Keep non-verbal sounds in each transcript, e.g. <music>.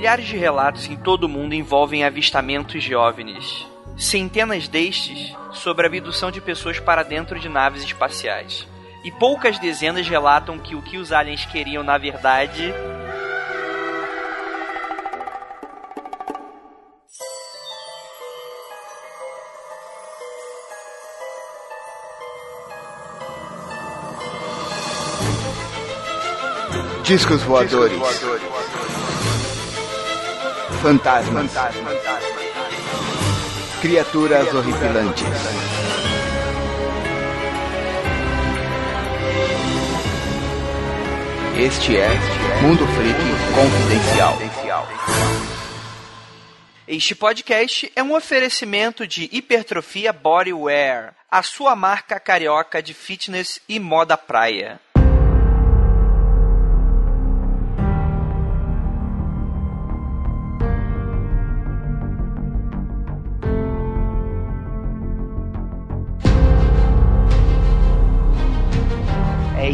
milhares de relatos em todo o mundo envolvem avistamentos de OVNIs. Centenas destes sobre a abdução de pessoas para dentro de naves espaciais. E poucas dezenas relatam que o que os aliens queriam, na verdade, Discos voadores. Fantasmas. Criaturas horripilantes. Este é Mundo Freak Confidencial. Este podcast é um oferecimento de Hipertrofia Bodywear, a sua marca carioca de fitness e moda praia.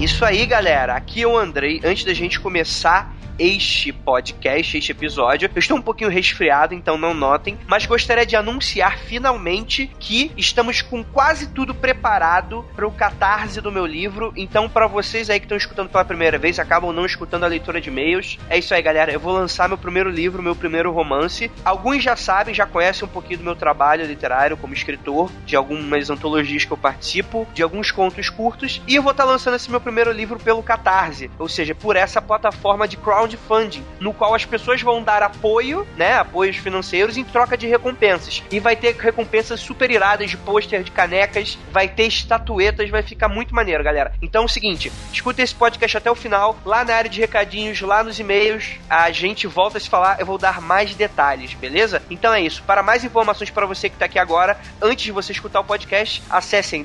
Isso aí, galera. Aqui é o Andrei. Antes da gente começar este podcast, este episódio. Eu estou um pouquinho resfriado, então não notem, mas gostaria de anunciar finalmente que estamos com quase tudo preparado para o catarse do meu livro. Então, para vocês aí que estão escutando pela primeira vez, acabam não escutando a leitura de e-mails, é isso aí, galera. Eu vou lançar meu primeiro livro, meu primeiro romance. Alguns já sabem, já conhecem um pouquinho do meu trabalho literário como escritor, de algumas antologias que eu participo, de alguns contos curtos, e eu vou estar lançando esse meu primeiro livro pelo Catarse, ou seja, por essa plataforma de crowd crowdfunding, no qual as pessoas vão dar apoio, né, apoios financeiros em troca de recompensas. E vai ter recompensas super iradas de pôster, de canecas, vai ter estatuetas, vai ficar muito maneiro, galera. Então é o seguinte, escuta esse podcast até o final, lá na área de recadinhos, lá nos e-mails, a gente volta a se falar, eu vou dar mais detalhes, beleza? Então é isso. Para mais informações para você que está aqui agora, antes de você escutar o podcast, acessem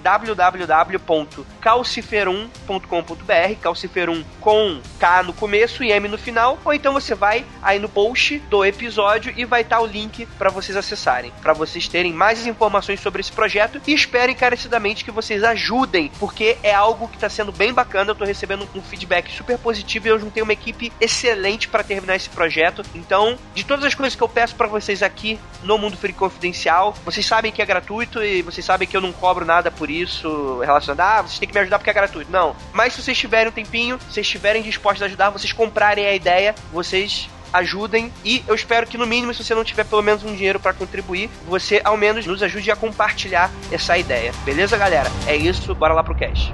www.calciferum.com.br, calciferum com K no começo e M no final ou então você vai aí no post do episódio e vai estar tá o link para vocês acessarem, para vocês terem mais informações sobre esse projeto e espero encarecidamente que vocês ajudem, porque é algo que está sendo bem bacana, eu tô recebendo um feedback super positivo e eu juntei uma equipe excelente para terminar esse projeto. Então, de todas as coisas que eu peço para vocês aqui no Mundo Free Confidencial, vocês sabem que é gratuito e vocês sabem que eu não cobro nada por isso relacionado, ah, vocês têm que me ajudar porque é gratuito. Não. Mas se vocês tiverem um tempinho, se vocês estiverem dispostos a ajudar, vocês comprarem a ideia vocês ajudem e eu espero que no mínimo se você não tiver pelo menos um dinheiro para contribuir, você ao menos nos ajude a compartilhar essa ideia. Beleza, galera? É isso, bora lá pro cast.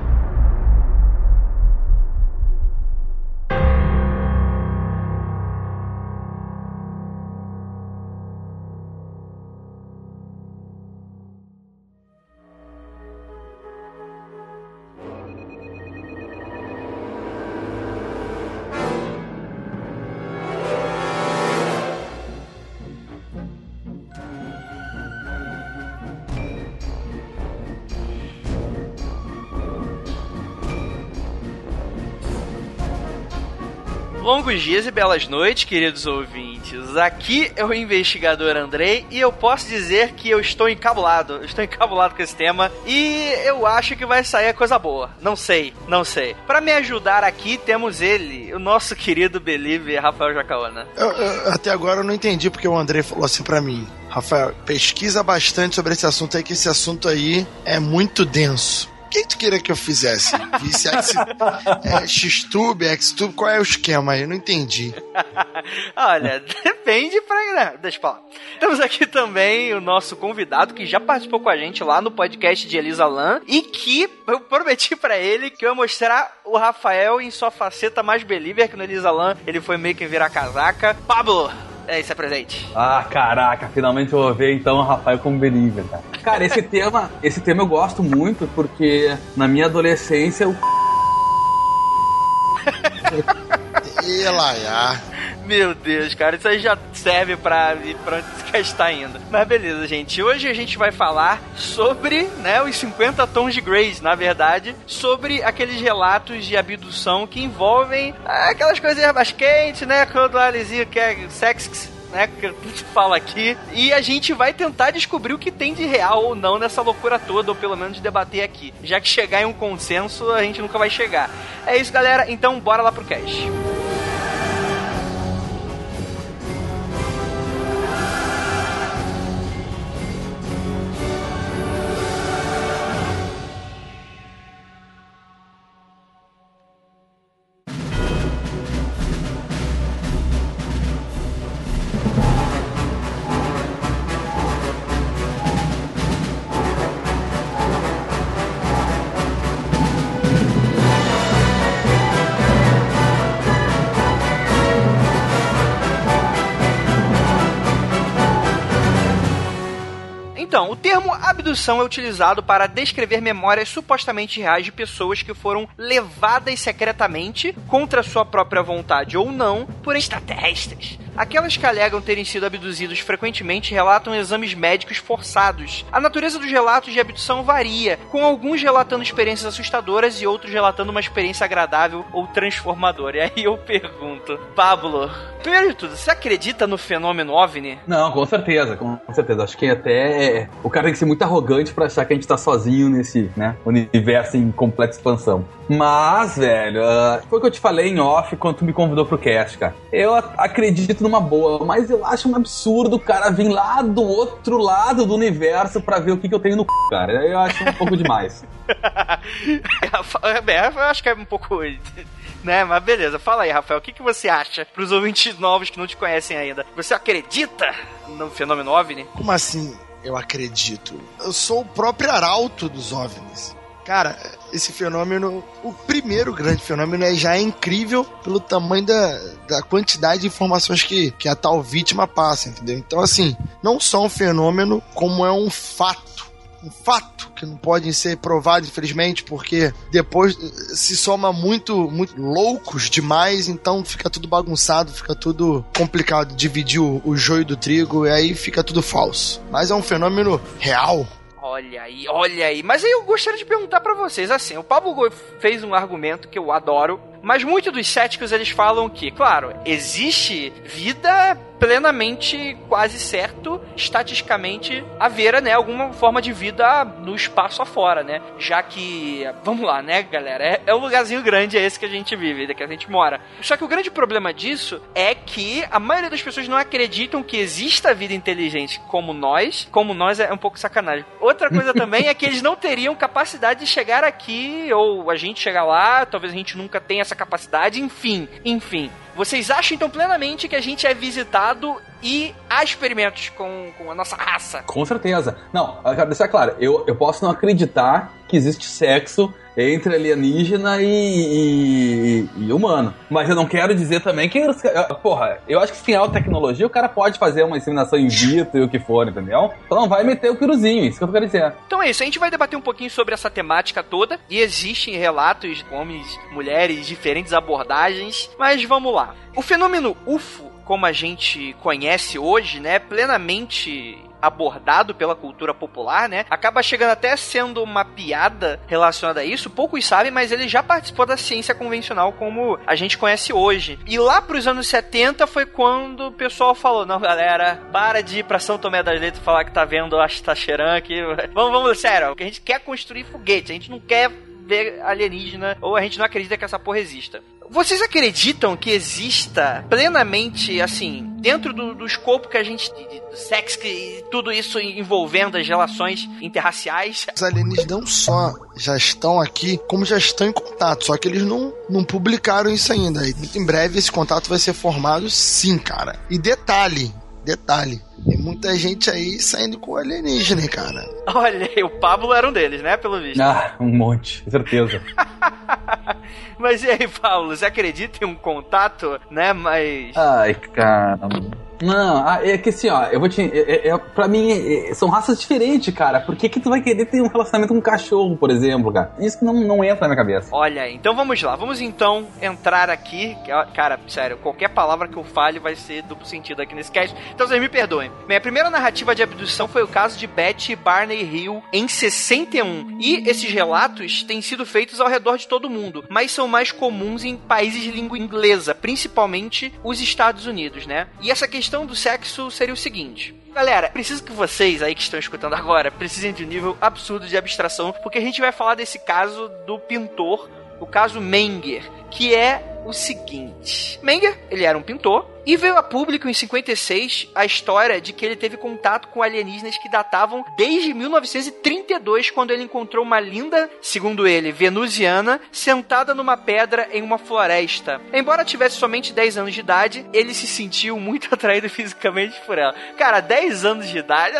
Longos dias e belas noites, queridos ouvintes. Aqui é o investigador Andrei e eu posso dizer que eu estou encabulado. Eu estou encabulado com esse tema e eu acho que vai sair coisa boa. Não sei, não sei. Para me ajudar aqui temos ele, o nosso querido believer Rafael Jacaona. Eu, eu, até agora eu não entendi porque o Andrei falou assim para mim. Rafael, pesquisa bastante sobre esse assunto aí, que esse assunto aí é muito denso. Que tu queria que eu fizesse? Visse X, é, Xtube, Xtube, qual é o esquema aí? Eu não entendi. <laughs> Olha, depende pra. Deixa falar. Temos aqui também o nosso convidado que já participou com a gente lá no podcast de Elisa Lam e que eu prometi para ele que eu ia mostrar o Rafael em sua faceta mais believer que no Elisa Lam ele foi meio que virar casaca. Pablo, é, isso é presente. Ah, caraca, finalmente eu vou ver então o Rafael como believer, cara. Cara, esse tema, esse tema eu gosto muito porque na minha adolescência eu E lá, Meu Deus, cara, isso aí já serve pra pra onde você está indo. Mas beleza, gente. Hoje a gente vai falar sobre, né, os 50 tons de Grace, na verdade, sobre aqueles relatos de abdução que envolvem aquelas coisinhas mais quentes, né, quando o Alizinho quer sexo né, que gente fala aqui, e a gente vai tentar descobrir o que tem de real ou não nessa loucura toda, ou pelo menos debater aqui. Já que chegar em um consenso, a gente nunca vai chegar. É isso, galera, então bora lá pro cast. Abdução é utilizado para descrever memórias supostamente reais de pessoas que foram levadas secretamente, contra sua própria vontade ou não, por extraterrestres. Aquelas que alegam terem sido abduzidos frequentemente relatam exames médicos forçados. A natureza dos relatos de abdução varia, com alguns relatando experiências assustadoras e outros relatando uma experiência agradável ou transformadora. E aí eu pergunto, Pablo, primeiro de tudo, você acredita no fenômeno OVNI? Não, com certeza, com certeza. Acho que até o cara tem que ser muito arrogante para achar que a gente tá sozinho nesse, né, universo em completa expansão. Mas, velho, uh, foi o que eu te falei em off quando tu me convidou pro cast, cara. Eu acredito numa boa, mas eu acho um absurdo o cara vir lá do outro lado do universo para ver o que, que eu tenho no c, cara. Eu acho um pouco demais. <laughs> é, eu acho que é um pouco. Né? Mas beleza, fala aí, Rafael, o que, que você acha pros ouvintes novos que não te conhecem ainda? Você acredita no fenômeno OVNI? Como assim eu acredito? Eu sou o próprio arauto dos OVNIs. Cara, esse fenômeno, o primeiro grande fenômeno é já é incrível pelo tamanho da, da quantidade de informações que, que a tal vítima passa, entendeu? Então, assim, não só um fenômeno, como é um fato. Um fato que não pode ser provado, infelizmente, porque depois se soma muito, muito loucos demais, então fica tudo bagunçado, fica tudo complicado dividir o, o joio do trigo e aí fica tudo falso. Mas é um fenômeno real, Olha aí, olha aí. Mas aí eu gostaria de perguntar para vocês, assim, o Pablo fez um argumento que eu adoro, mas muitos dos céticos eles falam que, claro, existe vida plenamente quase certo, estatisticamente, haver, né, alguma forma de vida no espaço afora, né? Já que, vamos lá, né, galera? É, é um lugarzinho grande, é esse que a gente vive, que a gente mora. Só que o grande problema disso é que a maioria das pessoas não acreditam que exista vida inteligente como nós. Como nós é um pouco sacanagem. Outra coisa <laughs> também é que eles não teriam capacidade de chegar aqui, ou a gente chegar lá, talvez a gente nunca tenha essa capacidade, enfim, enfim. Vocês acham então plenamente que a gente é visitado e há experimentos com, com a nossa raça? Com certeza. Não, eu quero deixar claro, eu, eu posso não acreditar que existe sexo entre alienígena e, e, e, humano. Mas eu não quero dizer também que. Porra, eu acho que se tem alta tecnologia, o cara pode fazer uma inseminação in vitro e o que for, entendeu? Então não vai meter o piruzinho, isso que eu quero dizer. Então é isso, a gente vai debater um pouquinho sobre essa temática toda. E existem relatos de homens, mulheres, diferentes abordagens. Mas vamos lá. O fenômeno UFO como a gente conhece hoje, né, plenamente abordado pela cultura popular, né? Acaba chegando até sendo uma piada relacionada a isso. Poucos sabem, mas ele já participou da ciência convencional como a gente conhece hoje. E lá pros anos 70 foi quando o pessoal falou: não, galera, para de ir pra São Tomé das Letras falar que tá vendo a Tacheran aqui. <laughs> Vamos, vamos, sério, a gente quer construir foguete, a gente não quer ver alienígena ou a gente não acredita que essa porra exista. Vocês acreditam que exista plenamente, assim, dentro do, do escopo que a gente. do sexo e tudo isso envolvendo as relações interraciais? Os alienígenas não só já estão aqui, como já estão em contato, só que eles não, não publicaram isso ainda. Muito em breve esse contato vai ser formado, sim, cara. E detalhe, detalhe. Tem muita gente aí saindo com alienígena, cara. <laughs> Olha, o Pablo era um deles, né? Pelo visto. Ah, um monte, certeza. <laughs> Mas e aí, Pablo, você acredita em um contato, né? Mas. Ai, caramba. Não, é que assim, ó, eu vou te. É, é, pra mim, é, são raças diferentes, cara. Por que, que tu vai querer ter um relacionamento com um cachorro, por exemplo, cara? Isso que não, não entra na minha cabeça. Olha, então vamos lá. Vamos então entrar aqui. Cara, sério, qualquer palavra que eu fale vai ser duplo sentido aqui nesse cast. Então vocês me perdoem. Minha primeira narrativa de abdução foi o caso de Betty Barney Hill em 61. E esses relatos têm sido feitos ao redor de todo o mundo, mas são mais comuns em países de língua inglesa, principalmente os Estados Unidos, né? E essa questão questão do sexo seria o seguinte. Galera, preciso que vocês aí que estão escutando agora precisem de um nível absurdo de abstração, porque a gente vai falar desse caso do pintor, o caso Menger, que é o seguinte. Menger, ele era um pintor, e veio a público em 56 a história de que ele teve contato com alienígenas que datavam desde 1932, quando ele encontrou uma linda, segundo ele, venusiana, sentada numa pedra em uma floresta. Embora tivesse somente 10 anos de idade, ele se sentiu muito <laughs> atraído fisicamente por ela. Cara, 10 anos de idade,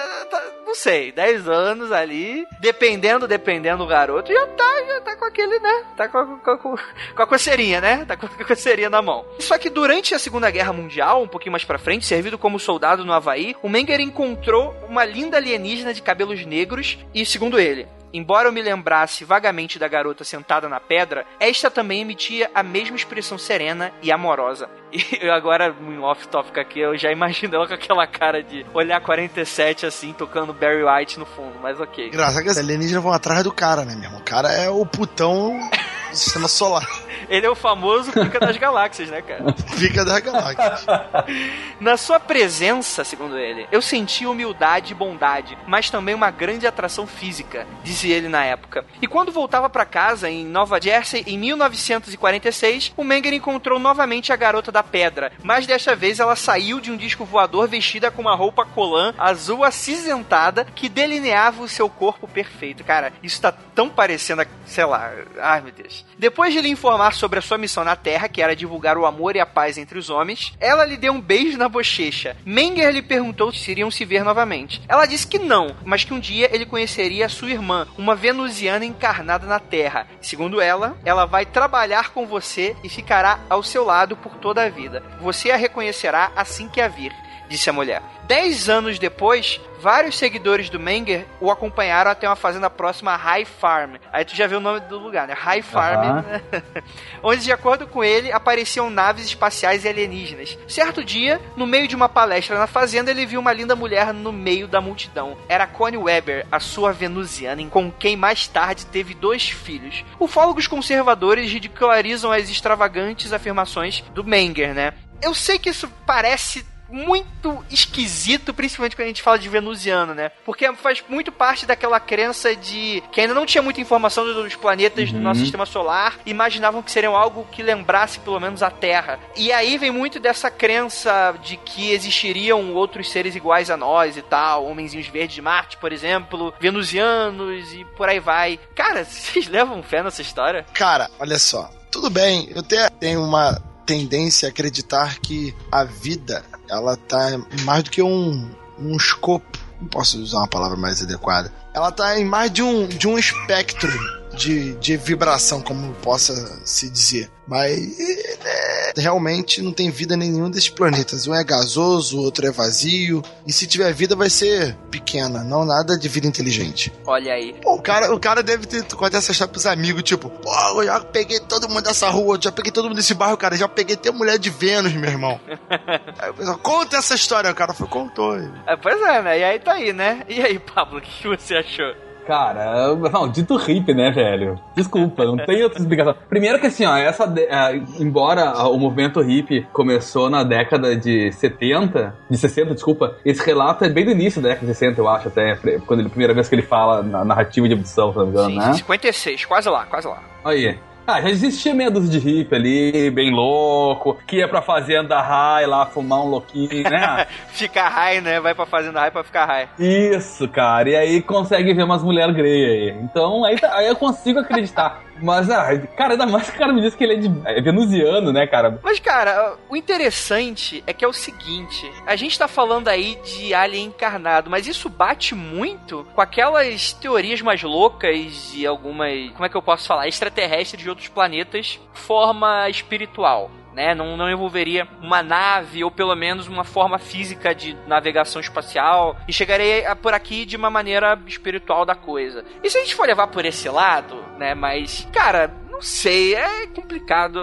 não sei, 10 anos ali, dependendo, dependendo do garoto, já tá, já tá com aquele, né? Tá com, com, com, com a coceirinha, né? Tá com a coceirinha na mão. Só que durante a Segunda Guerra Mundial, um pouquinho mais pra frente, servido como soldado no Havaí, o Menger encontrou uma linda alienígena de cabelos negros e, segundo ele, Embora eu me lembrasse vagamente da garota sentada na pedra, esta também emitia a mesma expressão serena e amorosa. <laughs> E agora, em off-topic aqui, eu já imagino ela com aquela cara de olhar 47 assim, tocando Barry White no fundo, mas ok. Graças a Deus, alienígenas vão atrás do cara, né, meu irmão? O cara é o putão <laughs> do sistema solar. Ele é o famoso Pica das Galáxias, né, cara? <laughs> Pica das Galáxias. <laughs> Na sua presença, segundo ele, eu senti humildade e bondade, mas também uma grande atração física, dizia ele na época. E quando voltava para casa, em Nova Jersey, em 1946, o Menger encontrou novamente a garota da pedra, mas desta vez ela saiu de um disco voador vestida com uma roupa colã azul acinzentada que delineava o seu corpo perfeito. Cara, isso tá tão parecendo, sei lá, ai meu Deus. Depois de lhe informar sobre a sua missão na Terra, que era divulgar o amor e a paz entre os homens, ela lhe deu um beijo na bochecha. Menger lhe perguntou se iriam se ver novamente. Ela disse que não, mas que um dia ele conheceria sua irmã, uma venusiana encarnada na Terra. Segundo ela, ela vai trabalhar com você e ficará ao seu lado por toda a vida. Você a reconhecerá assim que a vir disse a mulher. Dez anos depois, vários seguidores do Menger o acompanharam até uma fazenda próxima a High Farm. Aí tu já viu o nome do lugar, né? High Farm. <laughs> Onde, de acordo com ele, apareciam naves espaciais e alienígenas. Certo dia, no meio de uma palestra na fazenda, ele viu uma linda mulher no meio da multidão. Era Connie Weber, a sua venusiana, com quem mais tarde teve dois filhos. Ufólogos conservadores ridicularizam as extravagantes afirmações do Menger, né? Eu sei que isso parece muito esquisito, principalmente quando a gente fala de venusiano, né? Porque faz muito parte daquela crença de que ainda não tinha muita informação dos planetas Uhum. do nosso sistema solar, imaginavam que seriam algo que lembrasse pelo menos a Terra. E aí vem muito dessa crença de que existiriam outros seres iguais a nós e tal, homenzinhos verdes de Marte, por exemplo, venusianos e por aí vai. Cara, <laughs> vocês levam fé nessa história? Cara, olha só. Tudo bem, eu até tenho uma tendência a acreditar que a vida, ela tá mais do que um, um escopo. Não posso usar uma palavra mais adequada. Ela tá em mais de um, de um espectro de, de vibração, como possa se dizer. Mas é, realmente não tem vida em nenhum desses planetas. Um é gasoso, o outro é vazio. E se tiver vida, vai ser pequena, não nada de vida inteligente. Olha aí. Pô, o cara, o cara deve ter contar essa história pros amigos, tipo, pô, eu já peguei todo mundo dessa rua, já peguei todo mundo desse bairro, cara, já peguei até mulher de Vênus, meu irmão. <laughs> aí o pessoal, conta essa história, o cara foi, contou. É, pois é, né? E aí tá aí, né? E aí, Pablo, o que você achou? Cara, maldito hippie, né, velho? Desculpa, não tem outra explicação. Primeiro que assim, ó, essa de- é, embora o movimento hippie começou na década de 70, de 60, desculpa, esse relato é bem do início da década de 60, eu acho, até, quando ele, primeira vez que ele fala na narrativa de abdução, se não me engano, Sim, né? 56, quase lá, quase lá. Aí. Ah, já existia meia dúzia de hippie ali, bem louco, que ia pra fazenda high lá fumar um louquinho, né? <laughs> Ficar high, né? Vai pra fazenda high pra ficar high. Isso, cara. E aí consegue ver umas mulheres grey aí. Então aí, tá- aí eu consigo acreditar. Mas, ah, cara, ainda mais que o cara me disse que ele é, de, é venusiano, né, cara? Mas, cara, o interessante é que é o seguinte: a gente tá falando aí de alien encarnado, mas isso bate muito com aquelas teorias mais loucas de algumas. Como é que eu posso falar? Extraterrestres de outros planetas, forma espiritual. Né? Não, não envolveria uma nave ou pelo menos uma forma física de navegação espacial e chegaria a- por aqui de uma maneira espiritual da coisa. E se a gente for levar por esse lado, né? Mas, cara, não sei, é complicado.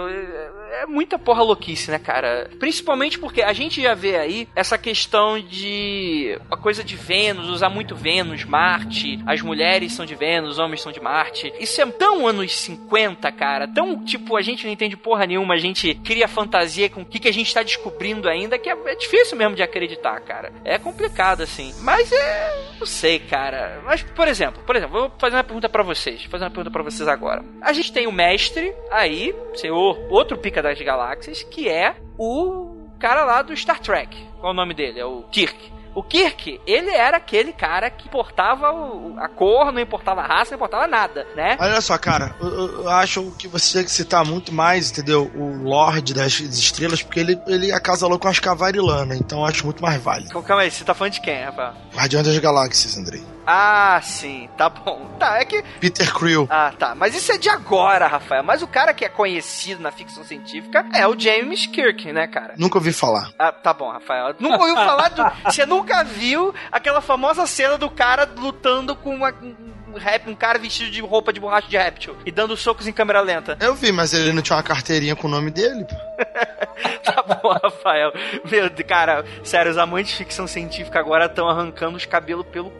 É, muita porra louquice, né, cara? Principalmente porque a gente já vê aí essa questão de a coisa de Vênus, usar muito Vênus, Marte, as mulheres são de Vênus, os homens são de Marte. Isso é tão anos 50, cara, tão tipo, a gente não entende porra nenhuma, a gente cria fantasia com o que, que a gente tá descobrindo ainda, que é, é difícil mesmo de acreditar, cara. É complicado, assim. Mas é. Não sei, cara. Mas, por exemplo, por exemplo, vou fazer uma pergunta pra vocês. Vou fazer uma pergunta pra vocês agora. A gente tem o mestre aí, senhor, outro pica das galáxias, que é o cara lá do Star Trek. Qual é o nome dele? É o Kirk. O Kirk, ele era aquele cara que importava o- a cor, não importava a raça, não importava nada, né? Olha só, cara, eu, eu- acho que você tem que citar muito mais, entendeu? O Lorde das Estrelas, porque ele, ele acasalou com as Cavarilana, então eu acho muito mais válido. Calma aí, você tá falando de quem, Rafael? Guardião das Galáxias, Andrei. Ah, sim, tá bom. <laughs> Tá, é que. Peter Creel. Ah, tá. Mas isso é de agora, Rafael. Mas o cara que é conhecido na ficção científica é o James Kirk, né, cara? Nunca ouvi falar. Ah, tá bom, Rafael. Nunca ouviu falar do. <laughs> Você nunca viu aquela famosa cena do cara lutando com uma- um rap, um cara vestido de roupa de borracha de réptil e dando socos em câmera lenta. Eu vi, mas ele não tinha uma carteirinha com o nome dele. pô. <laughs> Tá bom, Rafael. Meu Deus, cara, sério, os amantes de ficção científica agora estão arrancando os cabelos pelo c...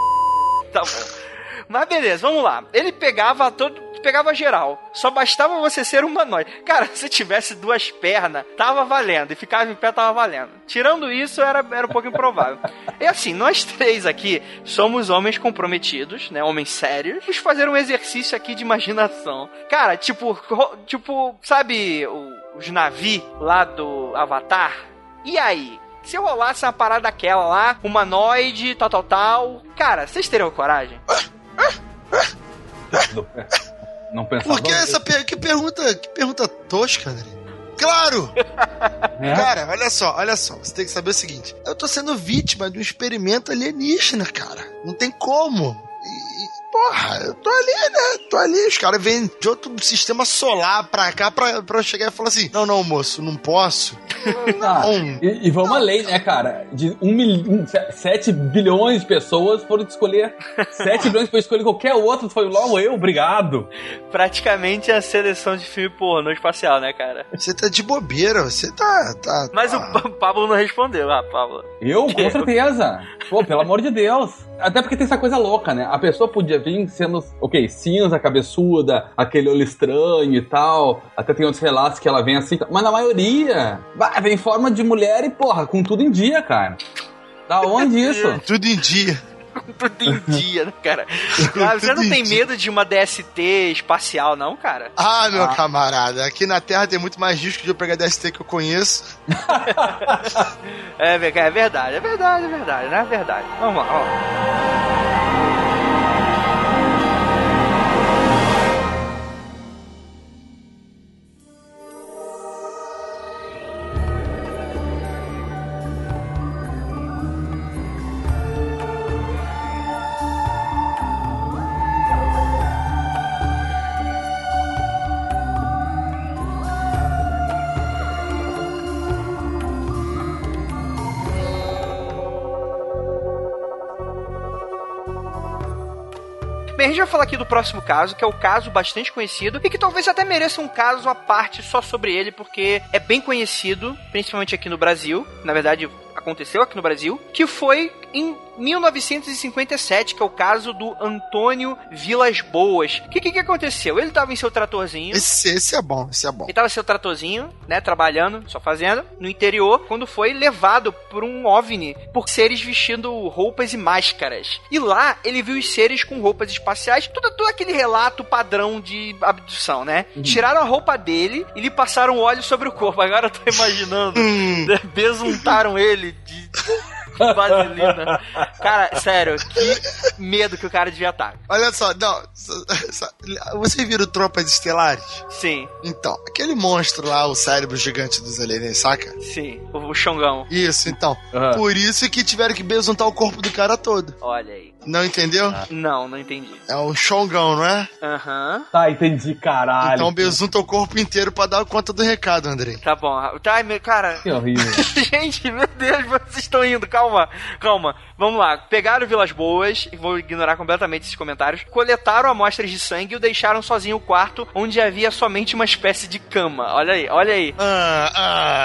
Tá bom. Mas beleza, vamos lá. Ele pegava todo. Pegava geral. Só bastava você ser humanoide. Cara, <laughs> se tivesse duas pernas, tava valendo. E ficava em pé, tava valendo. Tirando isso, era, era um pouco improvável. <laughs> E assim, nós três aqui somos homens comprometidos, né? Homens sérios. Vamos fazer um exercício aqui de imaginação. Cara, tipo, tipo, sabe os navios lá do Avatar? E aí? Se eu rolasse uma parada daquela lá, humanoide, tal, tal, tal. Cara, vocês teriam coragem? Não pensava. Por que essa per- que pergunta, que pergunta tosca, André? Claro! É? Cara, olha só, olha só. Você tem que saber o seguinte: eu tô sendo vítima de um experimento alienígena, cara. Não tem como. E, porra, eu tô ali, né? Tô ali. Os caras vêm de outro sistema solar pra cá pra, pra eu chegar e falar assim: não, não, moço, não posso. <laughs> Ah, Não. e, e vamos além, né, cara? De um milhão, 7 bilhões de pessoas foram escolher. <laughs> 7 bilhões para escolher qualquer outro, foi logo eu, obrigado. Praticamente a seleção de filme pornô espacial, né, cara? Você tá de bobeira, você tá. tá Mas tá. o Pa- Pablo não respondeu, ah, Pablo. Eu, com certeza. Pô, pelo amor de Deus. Até porque tem essa coisa louca, né? A pessoa podia vir sendo, ok, cinza, cabeçuda, aquele olho estranho e tal. Até tem outros relatos que ela vem assim. Mas na maioria, vai, vem em forma de mulher e, porra, com tudo em dia, cara. Da onde isso? Tudo em dia. Tudo em dia, né, cara? Cara, <laughs> você não tem medo de uma DST espacial, não, cara? Ah, meu Ah. camarada, aqui na Terra tem muito mais risco de eu pegar DST que eu conheço. <laughs> É, é verdade, é verdade, é verdade, né? É verdade. Vamos lá, vamos Bem, a gente vai falar aqui do próximo caso, que é o caso bastante conhecido e que talvez até mereça um caso à parte só sobre ele, porque é bem conhecido, principalmente aqui no Brasil. Na verdade, aconteceu aqui no Brasil, que foi em 1957, que é o caso do Antônio Vilas Boas. O que, que que aconteceu? Ele tava em seu tratorzinho. Esse, esse é bom, esse é bom. Ele tava seu tratorzinho, né, trabalhando, sua fazenda, no interior, quando foi levado por um OVNI, por seres vestindo roupas e máscaras. E lá, ele viu os seres com roupas espaciais, todo, todo aquele relato padrão de abdução, né? Tiraram a roupa dele e lhe passaram óleo sobre o corpo. Agora eu tô imaginando. Hum, <laughs> Besuntaram ele de <laughs> vaselina. Cara, sério, que medo que o cara devia estar. olha só, não. Vocês viram Tropas Estelares? Sim, Então, aquele monstro lá, o cérebro gigante dos aliens, saca? sim, o, o Xongão. Isso, então. Ah. Por isso que tiveram que besuntar o corpo do cara todo. Olha aí. Não entendeu? Não, não entendi. É o Xongão, não é? Aham. Tá, entendi, caralho. Então besunta o corpo inteiro pra dar conta do recado, Andrei. Tá bom. Tá, meu- cara. Que horrível. <laughs> Gente, meu Deus, vocês estão indo. Calma, calma. Vamos lá. Pegaram Vilas Boas, e vou ignorar completamente esses comentários. Coletaram amostras de sangue e o deixaram sozinho no quarto, onde havia somente uma espécie de cama. Olha aí, olha aí. Ah,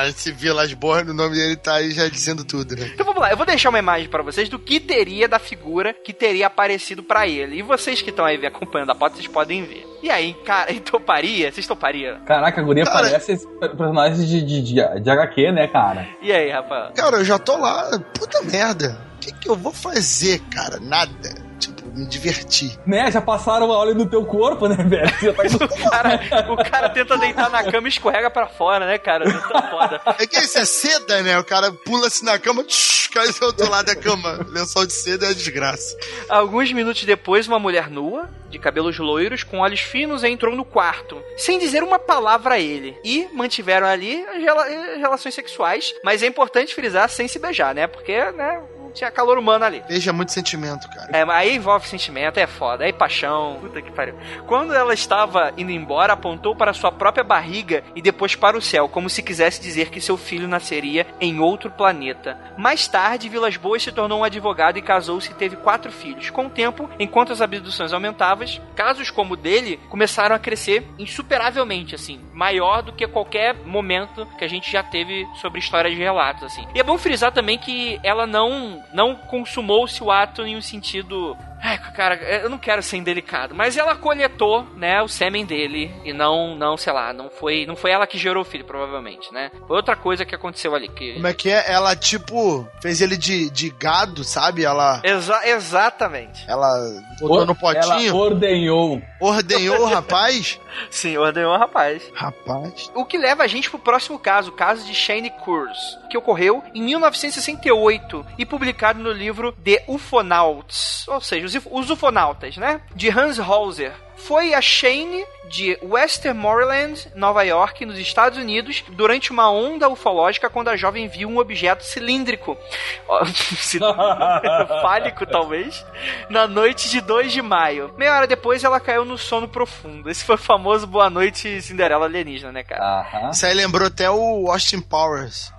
ah, esse Vilas Boas, o nome dele tá aí já dizendo tudo, né? Então vamos lá, eu vou deixar uma imagem pra vocês do que teria da figura que teria aparecido pra ele. E vocês que estão aí acompanhando a pauta, vocês podem ver. E aí, cara, e <laughs> toparia? Vocês topariam? Caraca, a guria Cara- parece esse personagem de, de, de, de HQ, né, cara? E aí, Rafael? Cara, eu já tô lá. Puta merda. O que, que eu vou fazer, cara? Nada. Me diverti. Né, já passaram uma óleo no teu corpo, né, velho? <laughs> O, cara, o cara tenta deitar na cama e escorrega pra fora, né, cara? Tá foda. É que isso é seda, né? O cara pula assim na cama, tsh, cai do outro lado da cama. Lençol de seda é desgraça. Alguns minutos depois, uma mulher nua, de cabelos loiros, com olhos finos, entrou no quarto, sem dizer uma palavra a ele. E mantiveram ali as rela relações sexuais, mas é importante frisar sem se beijar, né? Porque, né, tinha calor humano ali. Veja muito sentimento, cara. É, mas aí envolve sentimento, é foda, aí paixão, puta que pariu. Quando ela estava indo embora, apontou para sua própria barriga e depois para o céu, como se quisesse dizer que seu filho nasceria em outro planeta. Mais tarde, Vilas Boas se tornou um advogado e casou-se e teve quatro filhos. Com o tempo, enquanto as abduções aumentavam, casos como o dele começaram a crescer insuperavelmente, assim, maior do que qualquer momento que a gente já teve sobre histórias de relatos, assim. E é bom frisar também que ela não não consumou-se o ato em um sentido Ai, cara, eu não quero ser indelicado, mas ela coletou, né, o sêmen dele e não, não, sei lá, não foi, não foi ela que gerou o filho, provavelmente, né? Foi outra coisa que aconteceu ali. Que... Como é que é? Ela, tipo, fez ele de, de gado, sabe? Ela... Exa exatamente. Ela botou no potinho. Ela ordenhou. Ordenhou o rapaz? <laughs> Sim, ordenhou o rapaz. Rapaz. O que leva a gente pro próximo caso, o caso de Shane Kurz, que ocorreu em 1968 e publicado no livro The Ufonauts, ou seja, os, os ufonautas, né? De Hans Hauser. Foi a Shane de Westmoreland, Nova York, nos Estados Unidos, durante uma onda ufológica quando a jovem viu um objeto cilíndrico, <laughs> <laughs> fálico talvez, na noite de 2 de maio. Meia hora depois ela caiu no sono profundo. Esse foi o famoso Boa Noite Cinderela Alienígena, né, cara? Uh -huh. Isso aí lembrou até o Austin Powers.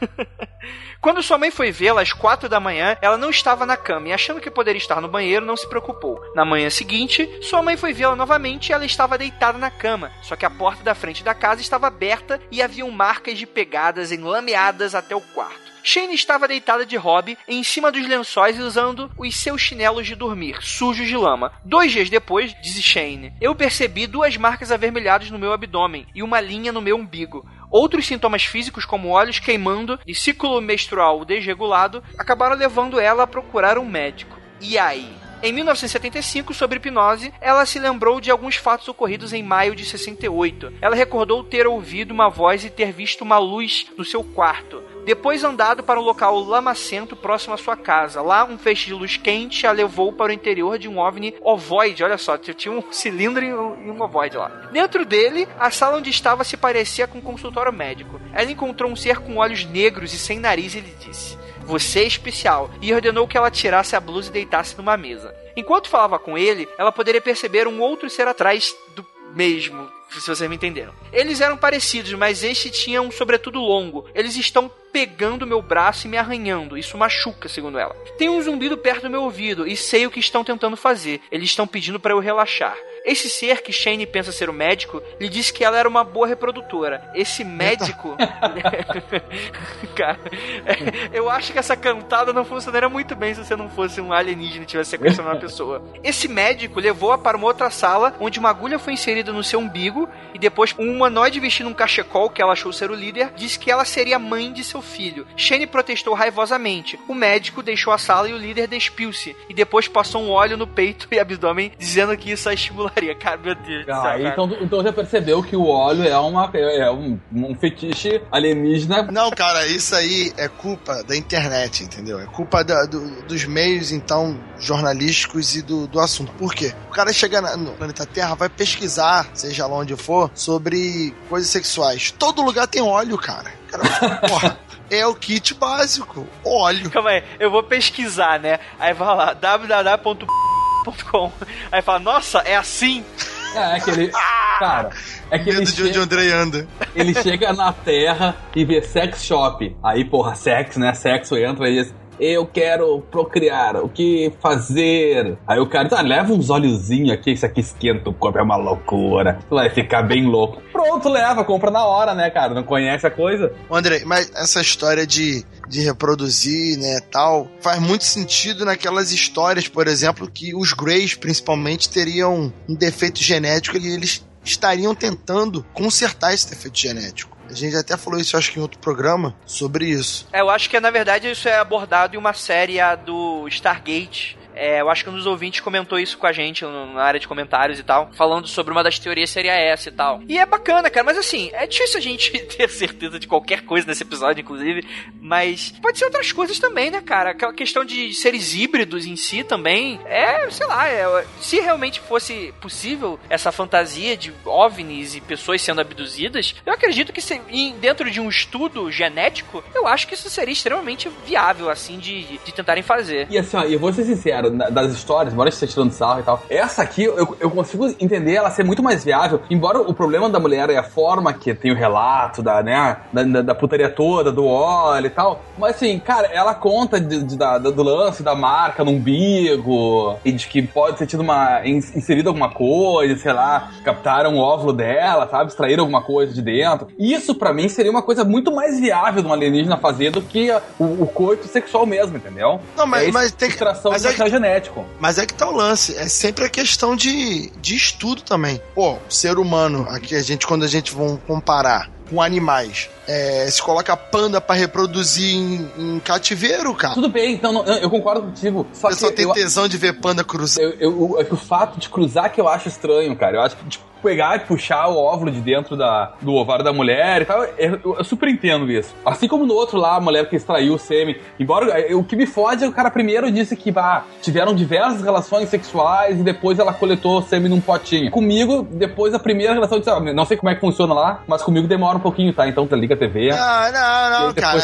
<laughs> Quando sua mãe foi vê-la às quatro da manhã, ela não estava na cama e, achando que poderia estar no banheiro, não se preocupou. Na manhã seguinte, sua mãe foi vê-la novamente e ela estava deitada na cama, só que a porta da frente da casa estava aberta e haviam marcas de pegadas enlameadas até o quarto. Shane estava deitada de hobby em cima dos lençóis e usando os seus chinelos de dormir, sujos de lama. Dois dias depois, disse Shane, eu percebi duas marcas avermelhadas no meu abdômen e uma linha no meu umbigo. Outros sintomas físicos, como olhos queimando e ciclo menstrual desregulado, acabaram levando ela a procurar um médico. E aí? Em 1975, sobre hipnose, ela se lembrou de alguns fatos ocorridos em maio de 68. Ela recordou ter ouvido uma voz e ter visto uma luz no seu quarto. Depois andado para um local lamacento próximo à sua casa. Lá, um feixe de luz quente a levou para o interior de um OVNI ovoide. Olha só, tinha um <laughs> cilindro e um ovoide lá. Dentro dele, a sala onde estava se parecia com um consultório médico. Ela encontrou um ser com olhos negros e sem nariz e lhe disse: Você é especial. E ordenou que ela tirasse a blusa e deitasse numa mesa. Enquanto falava com ele, ela poderia perceber um outro ser atrás do mesmo, se vocês me entenderam. Eles eram parecidos, mas este tinha um sobretudo longo. Eles estão pegando meu braço e me arranhando. Isso machuca, segundo ela. Tem um zumbido perto do meu ouvido e sei o que estão tentando fazer. Eles estão pedindo para eu relaxar. Esse ser que Shane pensa ser o médico lhe disse que ela era uma boa reprodutora. Esse médico. <laughs> Cara, eu acho que essa cantada não funcionaria muito bem se você não fosse um alienígena e tivesse sequestrando uma pessoa. Esse médico levou-a para uma outra sala onde uma agulha foi inserida no seu umbigo e depois um humanoide vestindo um cachecol que ela achou ser o líder disse que ela seria mãe de seu filho. Shane protestou raivosamente. O médico deixou a sala e o líder despiu-se e depois passou um óleo no peito e abdômen dizendo que isso a estimularia. Cara, meu Deus Ah, céu. cara. então, então já percebeu que o óleo é, uma, é um, um fetiche alienígena. Não, cara, isso aí é culpa da internet, entendeu? É culpa da- do- dos meios, então, jornalísticos e do, do assunto. Por quê? O cara chega na- no planeta Terra, vai pesquisar, seja lá onde for, sobre coisas sexuais. Todo lugar tem óleo, cara. Cara porra, <laughs> é o kit básico, óleo. Calma aí, eu vou pesquisar, né? Aí vai lá, www.com. Aí fala, nossa, é assim? É, é que ele. <laughs> Cara, é que ele, Medo de onde o Andrei anda. ele chega na Terra e vê sex shop. Aí, porra, sexo, né? Sexo entra e diz. Eu quero procriar, o que fazer? Aí o cara, tá, leva uns óleozinhos aqui, isso aqui esquenta o corpo, é uma loucura. Vai ficar bem louco. Pronto, leva, compra na hora, né, cara? Não conhece a coisa? Andrei, mas essa história de, de reproduzir, né, tal, faz muito sentido naquelas histórias, por exemplo, que os Greys, principalmente, teriam um defeito genético e eles estariam tentando consertar esse defeito genético. A gente até falou isso, acho que em outro programa, sobre isso. É, eu acho que na verdade isso é abordado em uma série do Stargate. É, eu acho que um dos ouvintes comentou isso com a gente na área de comentários e tal, falando sobre uma das teorias seria essa e tal. E é bacana, cara, mas assim, é difícil a gente <laughs> ter certeza de qualquer coisa nesse episódio, inclusive, mas pode ser outras coisas também, né, cara? Aquela questão de seres híbridos em si também, é, sei lá, é, se realmente fosse possível essa fantasia de OVNIs e pessoas sendo abduzidas, eu acredito que se, dentro de um estudo genético, eu acho que isso seria extremamente viável, assim, de, de tentarem fazer. E assim, ó, eu vou ser sincero, das histórias, embora esteja tirando sarro e tal, essa aqui eu, eu consigo entender ela ser muito mais viável, embora o problema da mulher é a forma que tem o relato da, né, da, da, putaria toda, do óleo e tal, mas assim, cara, ela conta de, de, da, do lance da marca no umbigo e de que pode ter tido uma, inserido alguma coisa, sei lá, captaram o óvulo dela, sabe, extraíram alguma coisa de dentro. Isso para mim seria uma coisa muito mais viável de um alienígena fazer do que o, o coito sexual mesmo, entendeu? Não, mas, é mas tem que. Mas é que, genético. Mas é que tá o lance. É sempre a questão de, de estudo também. Pô, ser humano, aqui a gente, quando a gente vai comparar com animais. É, se coloca panda para reproduzir em, em, cativeiro, cara. Tudo bem, então não, eu concordo contigo. Só o pessoal tem eu, tesão de ver panda cruzar. Eu, eu, é que o fato de cruzar que eu acho estranho, cara. Eu acho que, tipo, pegar e puxar o óvulo de dentro da, do ovário da mulher e tal. Eu, eu, eu, super entendo isso. Assim como no outro lá, a mulher que extraiu o sêmen. Embora eu, o que me fode é o cara primeiro disse que bah, tiveram diversas relações sexuais e depois ela coletou o sêmen num potinho. Comigo, depois da primeira relação, disse, ah, não sei como é que funciona lá, mas comigo demora um pouquinho, tá? Então liga a TV. Não, não, não, cara.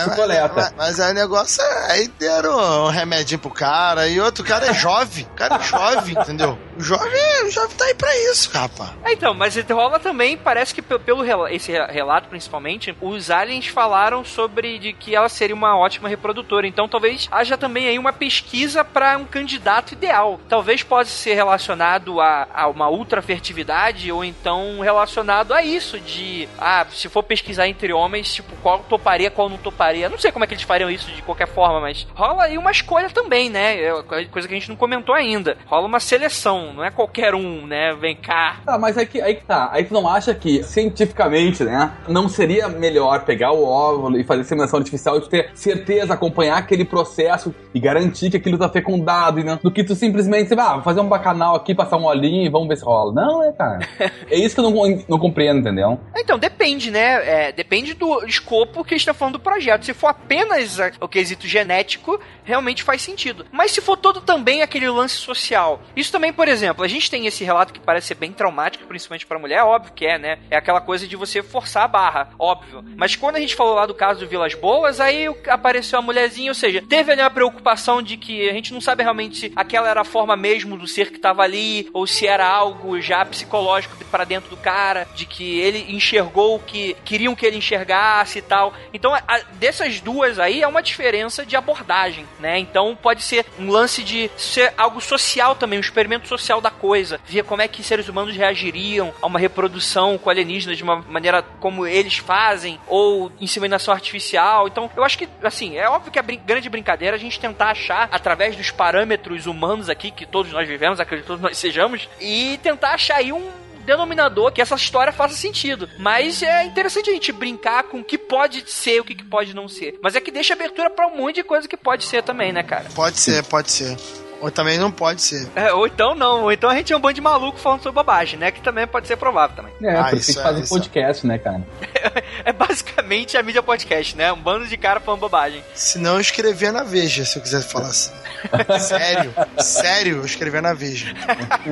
Mas, mas, aí o negócio é. Aí deram um remedinho pro cara e outro cara é jovem. O cara é jovem, entendeu? O jovem, o jovem tá aí pra isso, rapaz. É, então, mas rola também, parece que pelo esse relato principalmente, os aliens falaram sobre de que ela seria uma ótima reprodutora. Então talvez haja também aí uma pesquisa para um candidato ideal. Talvez possa ser relacionado a, a uma ultra fertilidade ou então relacionado a isso de ah, se for pesquisar entre homens, tipo, qual toparia, qual não toparia. Não sei como é que eles fariam isso de qualquer forma, mas rola aí uma escolha também, né? É coisa que a gente não comentou ainda. Rola uma seleção, não é qualquer um, né? Vem cá. Ah, mas aí que, aí que tá. Aí tu não acha que, cientificamente, né? Não seria melhor pegar o óvulo e fazer seminação artificial e tu ter certeza, acompanhar aquele processo e garantir que aquilo tá fecundado, né? Do que tu simplesmente, ah, vou fazer um bacanal aqui, passar um olhinho e vamos ver se rola. Não, é, cara. <laughs> é isso que eu não, não compreendo, entendeu? Então, depende, né? É, depende do escopo que está falando do projeto. Se for apenas o quesito genético, realmente faz sentido. Mas se for todo também aquele lance social, isso também, por exemplo, a gente tem esse relato que parece ser bem traumático, principalmente para mulher, óbvio que é, né? É aquela coisa de você forçar a barra, óbvio. Mas quando a gente falou lá do caso do Vilas Boas, aí apareceu a mulherzinha, ou seja, teve ali uma preocupação de que a gente não sabe realmente se aquela era a forma mesmo do ser que tava ali, ou se era algo já psicológico para dentro do cara, de que ele enxergou o que queriam que ele enxergasse e tal. Então, a, dessas duas aí é uma diferença de abordagem né? Então pode ser um lance de ser algo social também, um experimento social da coisa, ver como é que seres humanos reagiriam a uma reprodução com alienígenas de uma maneira como eles fazem, ou inseminação artificial. Então, eu acho que, assim, é óbvio que é brin grande brincadeira a gente tentar achar, através dos parâmetros humanos aqui, que todos nós vivemos, acredito que todos nós <laughs> sejamos, e tentar achar aí um denominador que essa história faça sentido. Mas é interessante a gente brincar com o que pode ser e o que pode não ser. Mas é que deixa abertura para um monte de coisa que pode ser também, né, cara? Pode ser, pode ser. Ou também não pode ser. É, ou então não. Ou então a gente é um bando de maluco falando sobre bobagem, né? Que também pode ser provável também. É, ah, isso que fazem é, podcast, né, cara? <laughs> é basicamente a mídia podcast, né? Um bando de cara falando bobagem. Se não, eu escrevia na Veja, se eu quiser falar assim. <laughs> sério, sério, eu escrevia na Veja.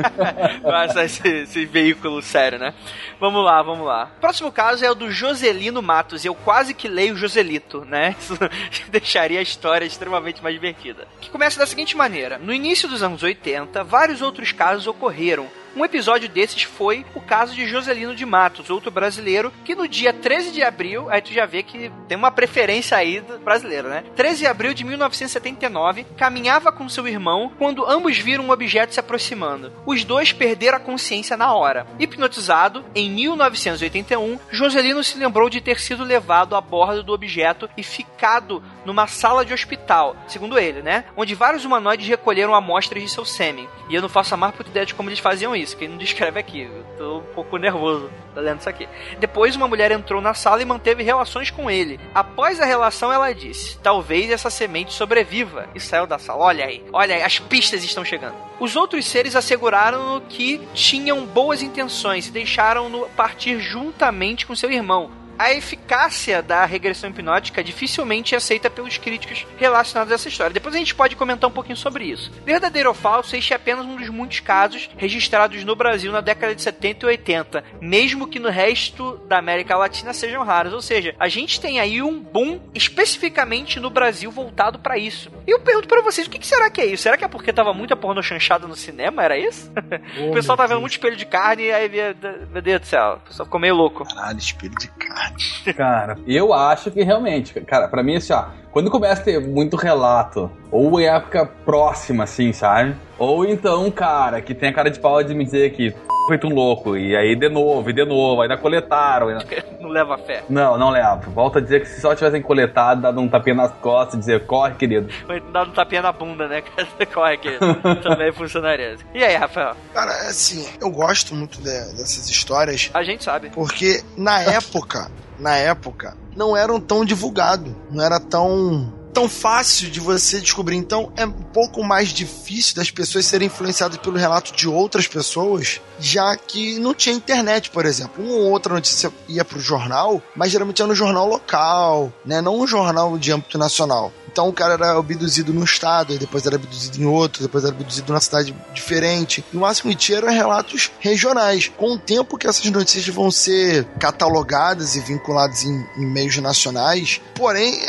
<laughs> Nossa, esse, esse veículo sério, né? Vamos lá, vamos lá. Próximo caso é o do Joselino Matos. Eu quase que leio Joselito, né? <laughs> Isso deixaria a história extremamente mais divertida. Que começa da seguinte maneira: No início dos anos 80, vários outros casos ocorreram um episódio desses foi o caso de Joselino de Matos, outro brasileiro, que no dia 13 de abril, aí tu já vê que tem uma preferência aí do brasileiro, né? 13 de abril de 1979, caminhava com seu irmão quando ambos viram um objeto se aproximando. Os dois perderam a consciência na hora. Hipnotizado, em 1981, Joselino se lembrou de ter sido levado a bordo do objeto e ficado numa sala de hospital, segundo ele, né? Onde vários humanoides recolheram amostras de seu sêmen. E eu não faço a mais puta ideia de como eles faziam isso isso, que ele não descreve aqui. Eu tô um pouco nervoso lendo isso aqui. Depois, uma mulher entrou na sala e manteve relações com ele. Após a relação, ela disse: Talvez essa semente sobreviva. E saiu da sala. Olha aí, olha aí, as pistas estão chegando. Os outros seres asseguraram que tinham boas intenções e deixaram-no partir juntamente com seu irmão a eficácia da regressão hipnótica dificilmente é aceita pelos críticos relacionados a essa história. Depois a gente pode comentar um pouquinho sobre isso. Verdadeiro ou falso, este é apenas um dos muitos casos registrados no Brasil na década de 70 e 80, mesmo que no resto da América Latina sejam raros. Ou seja, a gente tem aí um boom especificamente no Brasil voltado para isso. E eu pergunto para vocês, o que, será que é isso? Será que é porque tava muita porno chanchada no cinema? Era isso? <laughs> Oh, o pessoal tá vendo muito espelho de carne e aí, meu Deus do céu, o pessoal ficou meio louco. Caralho, espelho de carne. Cara, eu acho que realmente, cara, para mim assim, ó, quando começa a ter muito relato, ou em época próxima, assim, sabe? Ou então, cara, que tem a cara de pau de me dizer que feito um louco, e aí de novo, e de novo, ainda coletaram. Ainda... <laughs> Não leva fé. Não, não leva. Volta a dizer que se só tivessem coletado, dado um tapinha nas costas e dizer, corre, querido. Dado um tapinha na bunda, né? <laughs> corre, querido. Também funcionaria. E aí, Rafael? Cara, é assim, eu gosto muito de, dessas histórias. A gente sabe. Porque na época, na época, não eram tão divulgados, não era tão tão fácil de você descobrir. Então é um pouco mais difícil das pessoas serem influenciadas pelo relato de outras pessoas, já que não tinha internet, por exemplo. Uma ou outra notícia ia para o jornal, mas geralmente era no jornal local, né? não um jornal de âmbito nacional. Então o cara era abduzido num estado, depois era abduzido em outro, depois era abduzido numa cidade diferente. E o máximo que tinha eram relatos regionais. Com o tempo que essas notícias vão ser catalogadas e vinculadas em, em meios nacionais, porém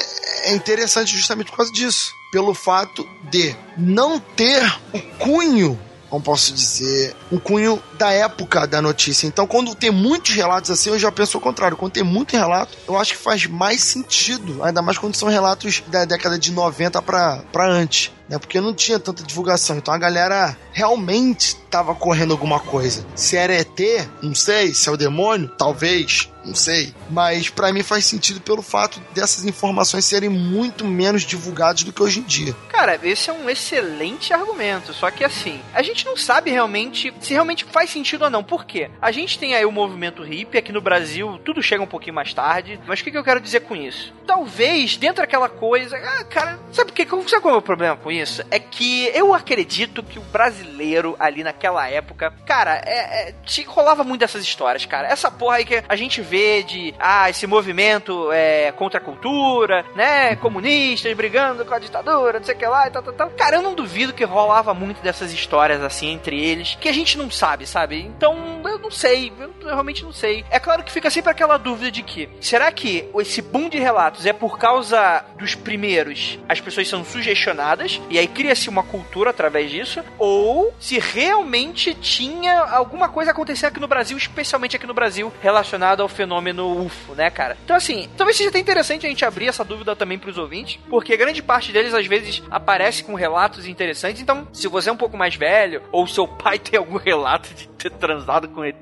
é interessante justamente por causa disso. Pelo fato de não ter o cunho como posso dizer, um cunho da época da notícia. Então, quando tem muitos relatos assim, eu já penso o contrário. Quando tem muito relato, eu acho que faz mais sentido, ainda mais quando são relatos da década de 90 para antes né? Porque não tinha tanta divulgação. Então a galera realmente estava correndo alguma coisa. Se era ET, não sei. Se é o demônio, talvez, não sei. Mas para mim faz sentido pelo fato dessas informações serem muito menos divulgadas do que hoje em dia. Cara, esse é um excelente argumento. Só que assim, a gente não sabe realmente se realmente faz sentido ou não. Por quê? A gente tem aí o movimento hippie aqui no Brasil, tudo chega um pouquinho mais tarde. Mas o que, que eu quero dizer com isso? Talvez dentro daquela coisa, ah, cara, sabe o que? Sabe qual é o problema com isso? É que eu acredito que o brasileiro ali naquela época, cara, é, é, rolava muito dessas histórias, cara. Essa porra aí que a gente vê de, ah, esse movimento é contra a cultura, né? Comunistas brigando com a ditadura, não sei o que lá e tal, tal, tal. Cara, eu não duvido que rolava muito dessas histórias assim entre eles, que a gente não sabe, sabe? Então, eu não sei, eu realmente não sei. É claro que fica sempre aquela dúvida de que, será que esse boom de relatos é por causa dos primeiros, as pessoas são sugestionadas e aí cria-se uma cultura através disso, ou se realmente tinha alguma coisa acontecendo aqui no Brasil, especialmente aqui no Brasil, relacionado ao fenômeno UFO, né, cara? Então, assim, talvez seja até interessante a gente abrir essa dúvida também pros ouvintes, porque grande parte deles às vezes aparece com relatos interessantes. Então, se você é um pouco mais velho, ou seu pai <laughs> tem algum relato de ter transado com ET,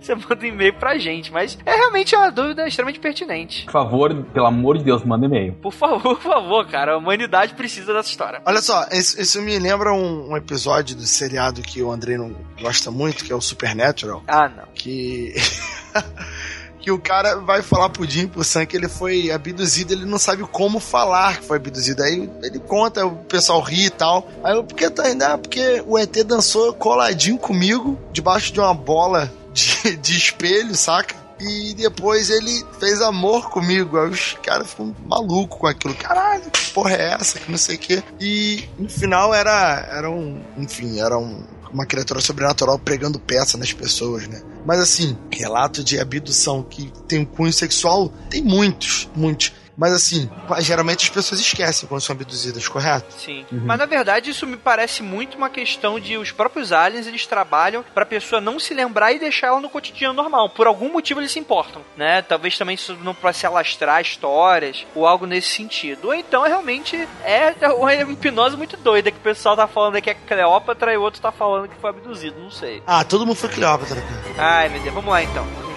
você manda um e-mail pra gente. Mas é realmente uma dúvida extremamente pertinente. Por favor, pelo amor de Deus, manda e-mail. Por favor, <laughs> por favor, cara. A humanidade precisa dessa história. Olha só, isso, isso me lembra um, um, episódio do seriado que o Andrei não gosta muito, que é o Supernatural. Ah, não. Que. <laughs> que o cara vai falar pro Jim, pro Sam, que ele foi abduzido, ele não sabe como falar que foi abduzido. Aí ele conta, o pessoal ri e tal. Aí eu, por que tá ainda? Ah, porque o ET dançou coladinho comigo, debaixo de uma bola de, de espelho, saca? E depois ele fez amor comigo. Aí os caras ficam malucos com aquilo. Caralho, que porra é essa? Que não sei o quê. E no final era, era um. Enfim, era um, uma criatura sobrenatural pregando peça nas pessoas, né? Mas assim, relato de abdução que tem um cunho sexual, tem muitos, muitos. Mas assim, geralmente as pessoas esquecem quando são abduzidas, correto? Sim. Uhum. Mas na verdade isso me parece muito uma questão de os próprios aliens eles trabalham pra pessoa não se lembrar e deixar ela no cotidiano normal. Por algum motivo eles se importam, né? Talvez também isso não para se alastrar histórias ou algo nesse sentido. Ou então é realmente é uma hipnose muito doida que o pessoal tá falando que é Cleópatra e o outro tá falando que foi abduzido, não sei. Ah, todo mundo foi Cleópatra. Ai, meu Deus, vamos lá então.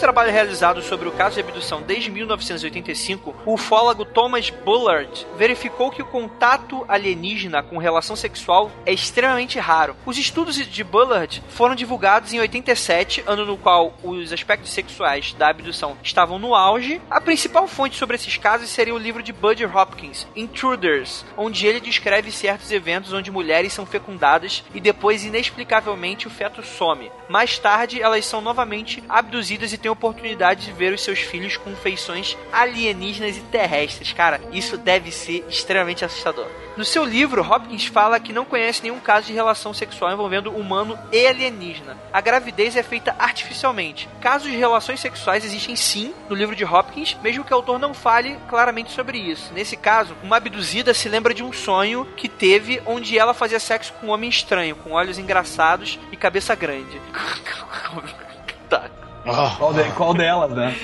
Vamos continuar. extenso trabalho realizado sobre o caso de abdução desde 1985, o ufólogo Thomas Bullard verificou que o contato alienígena com relação sexual é extremamente raro. Os estudos de Bullard foram divulgados em 87, ano no qual os aspectos sexuais da abdução estavam no auge. A principal fonte sobre esses casos seria o livro de Buddy Hopkins, Intruders, onde ele descreve certos eventos onde mulheres são fecundadas e depois inexplicavelmente o feto some. Mais tarde, elas são novamente abduzidas e têm a oportunidade de ver os seus filhos com feições alienígenas e terrestres. Cara, isso deve ser extremamente assustador. No seu livro, Hopkins fala que não conhece nenhum caso de relação sexual envolvendo humano e alienígena. A gravidez é feita artificialmente. Casos de relações sexuais existem sim no livro de Hopkins, mesmo que o autor não fale claramente sobre isso. Nesse caso, uma abduzida se lembra de um sonho que teve onde ela fazia sexo com um homem estranho, com olhos engraçados e cabeça grande. <laughs> tá. Oh. Qual, de, qual delas, né?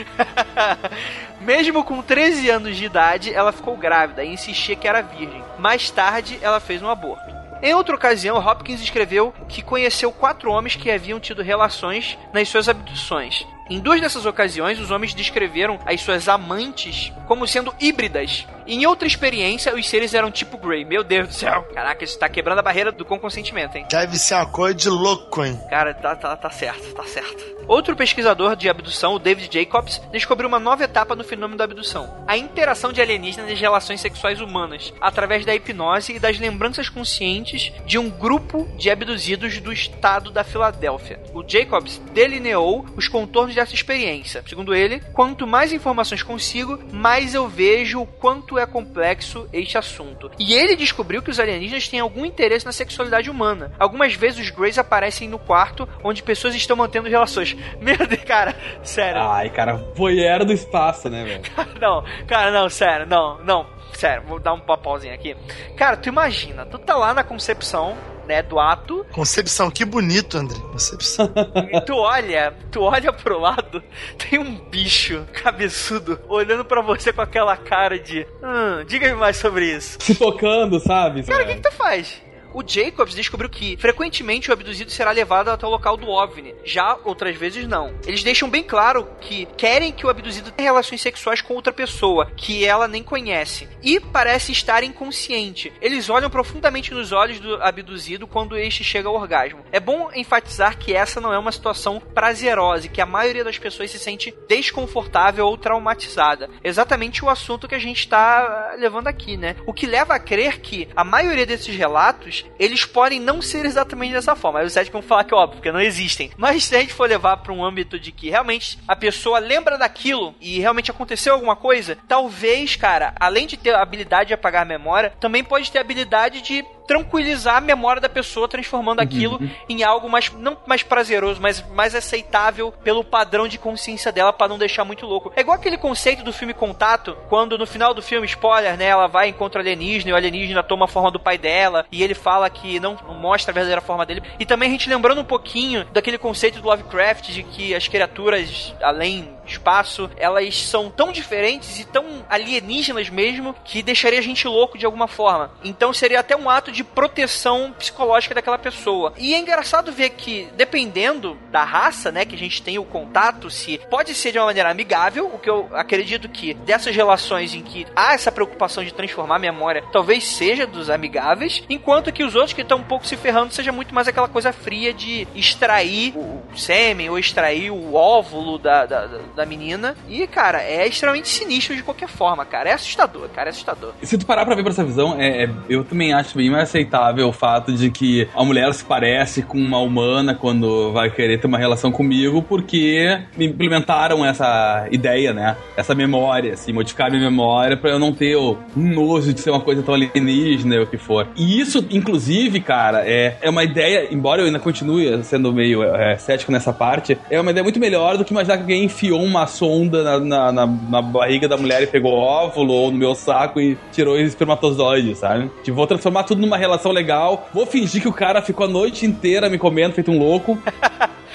<laughs> Mesmo com 13 anos de idade, ela ficou grávida e insistia que era virgem. Mais tarde, ela fez um aborto. Em outra ocasião, Hopkins escreveu que conheceu quatro homens que haviam tido relações nas suas abduções. Em duas dessas ocasiões, os homens descreveram as suas amantes como sendo híbridas. Em outra experiência, os seres eram tipo Grey. Meu Deus do céu. Caraca, isso tá quebrando a barreira do consentimento, hein? Deve ser uma coisa de louco, hein? Cara, tá, tá, tá certo, tá certo. Outro pesquisador de abdução, o David Jacobs, descobriu uma nova etapa no fenômeno da abdução: a interação de alienígenas nas relações sexuais humanas, através da hipnose e das lembranças conscientes de um grupo de abduzidos do estado da Filadélfia. O Jacobs delineou os contornos dessa experiência. Segundo ele, quanto mais informações consigo, mais eu vejo o quanto é complexo este assunto. E ele descobriu que os alienígenas têm algum interesse na sexualidade humana. Algumas vezes os Greys aparecem no quarto onde pessoas estão mantendo relações. <laughs> Meu Deus, cara, sério. Ai, cara, voyeur do espaço, né, velho? não, cara, não, sério, não, não. Sério, vou dar um papauzinho aqui. Cara, tu imagina, tu tá lá na concepção, né, do ato. Concepção, que bonito, André. Concepção. E tu olha, tu olha pro lado, tem um bicho cabeçudo olhando para você com aquela cara de. Hum, diga-me mais sobre isso. Se tocando, sabe? Cara, o que, que tu faz? O Jacobs descobriu que frequentemente o abduzido será levado até o local do OVNI, já outras vezes não. Eles deixam bem claro que querem que o abduzido tenha relações sexuais com outra pessoa, que ela nem conhece, e parece estar inconsciente. Eles olham profundamente nos olhos do abduzido quando este chega ao orgasmo. É bom enfatizar que essa não é uma situação prazerosa e que a maioria das pessoas se sente desconfortável ou traumatizada. Exatamente o assunto que a gente está levando aqui, né? O que leva a crer que a maioria desses relatos eles podem não ser exatamente dessa forma. Aí os céticos vão falar que é óbvio, porque não existem. Mas se a gente for levar para um âmbito de que realmente a pessoa lembra daquilo e realmente aconteceu alguma coisa, talvez, cara, além de ter a habilidade de apagar a memória, também pode ter a habilidade de tranquilizar a memória da pessoa, transformando aquilo uhum. em algo mais, não mais prazeroso, mas mais aceitável pelo padrão de consciência dela para não deixar muito louco. É igual aquele conceito do filme Contato, quando no final do filme, spoiler, né, ela vai encontrar o alienígena e o alienígena toma a forma do pai dela e ele fala que não mostra a verdadeira forma dele. E também a gente lembrando um pouquinho daquele conceito do Lovecraft de que as criaturas além espaço, elas são tão diferentes e tão alienígenas mesmo que deixaria a gente louco de alguma forma. Então seria até um ato de proteção psicológica daquela pessoa. E é engraçado ver que, dependendo da raça, né, que a gente tem o contato, se pode ser de uma maneira amigável, o que eu acredito que dessas relações em que há essa preocupação de transformar a memória, talvez seja dos amigáveis, enquanto que os outros que estão um pouco se ferrando seja muito mais aquela coisa fria de extrair o sêmen ou extrair o óvulo da, da, da menina. E, cara, é extremamente sinistro de qualquer forma, cara. É assustador, cara, é assustador. Se tu parar pra ver por essa visão, é, é eu também acho bem mais aceitável o fato de que a mulher se parece com uma humana quando vai querer ter uma relação comigo, porque me implementaram essa ideia, né? Essa memória, assim, modificar minha memória para eu não ter o nojo de ser uma coisa tão alienígena o que for. E isso, inclusive, cara, é, é uma ideia, embora eu ainda continue sendo meio é, cético nessa parte, é uma ideia muito melhor do que imaginar que alguém enfiou uma sonda na, na, na, na barriga da mulher e pegou óvulo ou no meu saco e tirou os espermatozoides, sabe? Tipo, vou transformar tudo numa relação legal. Vou fingir que o cara ficou a noite inteira me comendo, feito um louco. <laughs>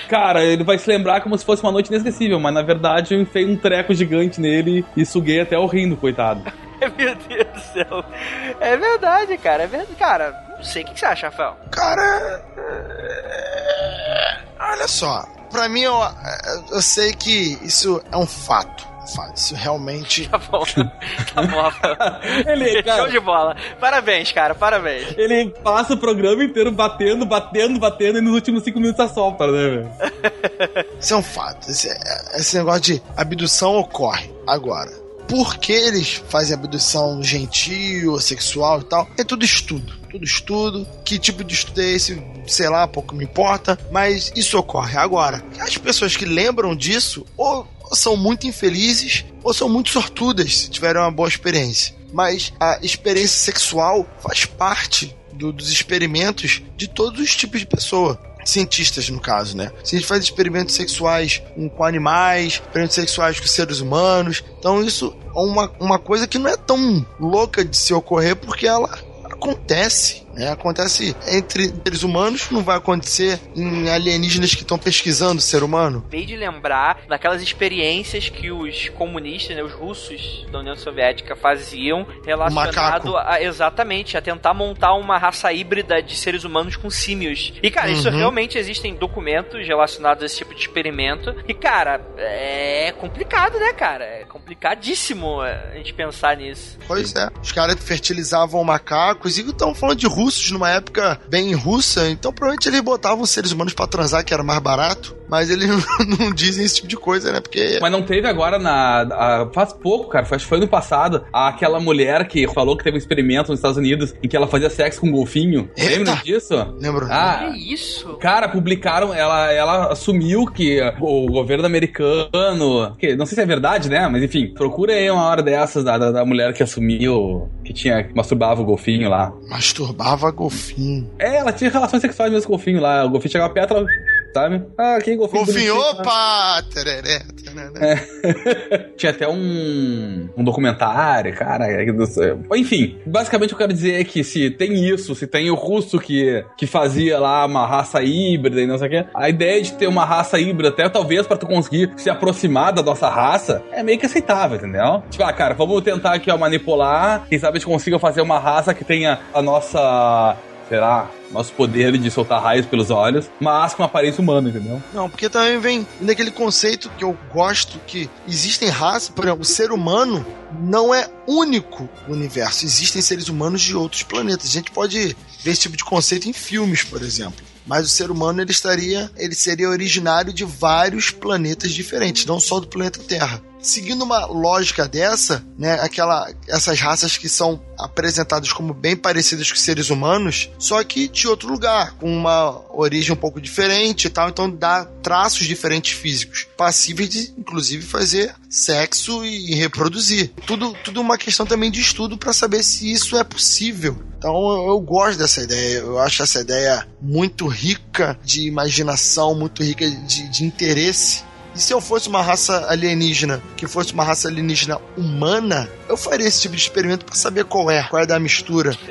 Cara, ele vai se lembrar como se fosse uma noite inesquecível, mas na verdade eu enfiei um treco gigante nele e suguei até o rindo, coitado. <laughs> Meu Deus do céu. É verdade, cara. É verdade. Cara, não sei. O que você acha, Rafael? Cara. É, olha só. Pra mim, eu, eu sei que isso é um fato. fato. Isso realmente. Tá bom. <laughs> Tá bom, Rafael. Ele, cara, Show de bola. Parabéns, cara, parabéns. ele passa o programa inteiro batendo, batendo, batendo e nos últimos cinco minutos assolta, né, velho? Isso é um fato. Esse, esse negócio de abdução ocorre. Agora, por que eles fazem abdução gentil, sexual e tal? É tudo estudo. Tudo estudo. Que tipo de estudo é esse? Sei lá, pouco me importa. Mas isso ocorre. Agora, as pessoas que lembram disso, ou são muito infelizes, ou são muito sortudas se tiveram uma boa experiência. Mas a experiência sexual faz parte do- dos experimentos de todos os tipos de pessoa cientistas, no caso, né? Se a gente faz experimentos sexuais com, animais, experimentos sexuais com seres humanos, então isso é uma, uma coisa que não é tão louca de se ocorrer porque ela acontece, né? Acontece entre seres humanos, não vai acontecer em alienígenas que estão pesquisando o ser humano. Acabei de lembrar daquelas experiências que os comunistas, né, os russos da União Soviética faziam relacionado a, exatamente a tentar montar uma raça híbrida de seres humanos com símios. E cara, isso Uhum. realmente existem documentos relacionados a esse tipo de experimento. E cara, é complicado, né, cara? É complicadíssimo é, a gente pensar nisso. Pois é. Os caras fertilizavam macacos e estão falando de russos numa época bem russa, então provavelmente eles botavam seres humanos pra transar, que era mais barato, mas eles <laughs> não, dizem esse tipo de coisa, né? Porque Mas não teve agora na. a- faz pouco, cara. Acho que foi no passado. Aquela mulher que falou que teve um experimento nos Estados Unidos em que ela fazia sexo com um golfinho. Eita! Lembra disso? lembro. Ah, Que isso? Cara, publicaram, ela, ela assumiu que o governo americano, que não sei se é verdade, né? Mas enfim, procura aí uma hora dessas da, da, da mulher que assumiu que tinha que masturbava o golfinho lá. Masturbava golfinho. É, ela tinha relações sexuais mesmo com o golfinho lá. O golfinho chegava perto, ela. Sabe? Ah, que golfinho. Golfinho, opa! Tereré, tereré. É. <laughs> Tinha até um, um documentário, cara. é que. Enfim, basicamente eu quero dizer é que se tem isso, se tem o russo que, que fazia lá uma raça híbrida e não sei o quê, a ideia de ter uma raça híbrida, até talvez pra tu conseguir se aproximar da nossa raça, é meio que aceitável, entendeu? Tipo, ah, cara, vamos tentar aqui, ó, manipular. Quem sabe a gente consiga fazer uma raça que tenha a nossa. Será? Nosso poder de soltar raios pelos olhos, mas com aparência humana, entendeu? Não, porque também vem naquele conceito que eu gosto que existem raças, por exemplo, o ser humano não é único no universo. Existem seres humanos de outros planetas. A gente pode ver esse tipo de conceito em filmes, por exemplo. Mas o ser humano ele estaria, ele seria originário de vários planetas diferentes, não só do planeta Terra. Seguindo uma lógica dessa, né, aquela, essas raças que são apresentadas como bem parecidas com seres humanos, só que de outro lugar, com uma origem um pouco diferente e tal, então dá traços diferentes físicos, passíveis de, inclusive, fazer sexo e reproduzir. Tudo, tudo uma questão também de estudo para saber se isso é possível. Então eu, eu gosto dessa ideia, eu acho essa ideia muito rica de imaginação, muito rica de, de interesse. E se eu fosse uma raça alienígena, que fosse uma raça alienígena humana, eu faria esse tipo de experimento para saber qual é, qual é da mistura. <laughs>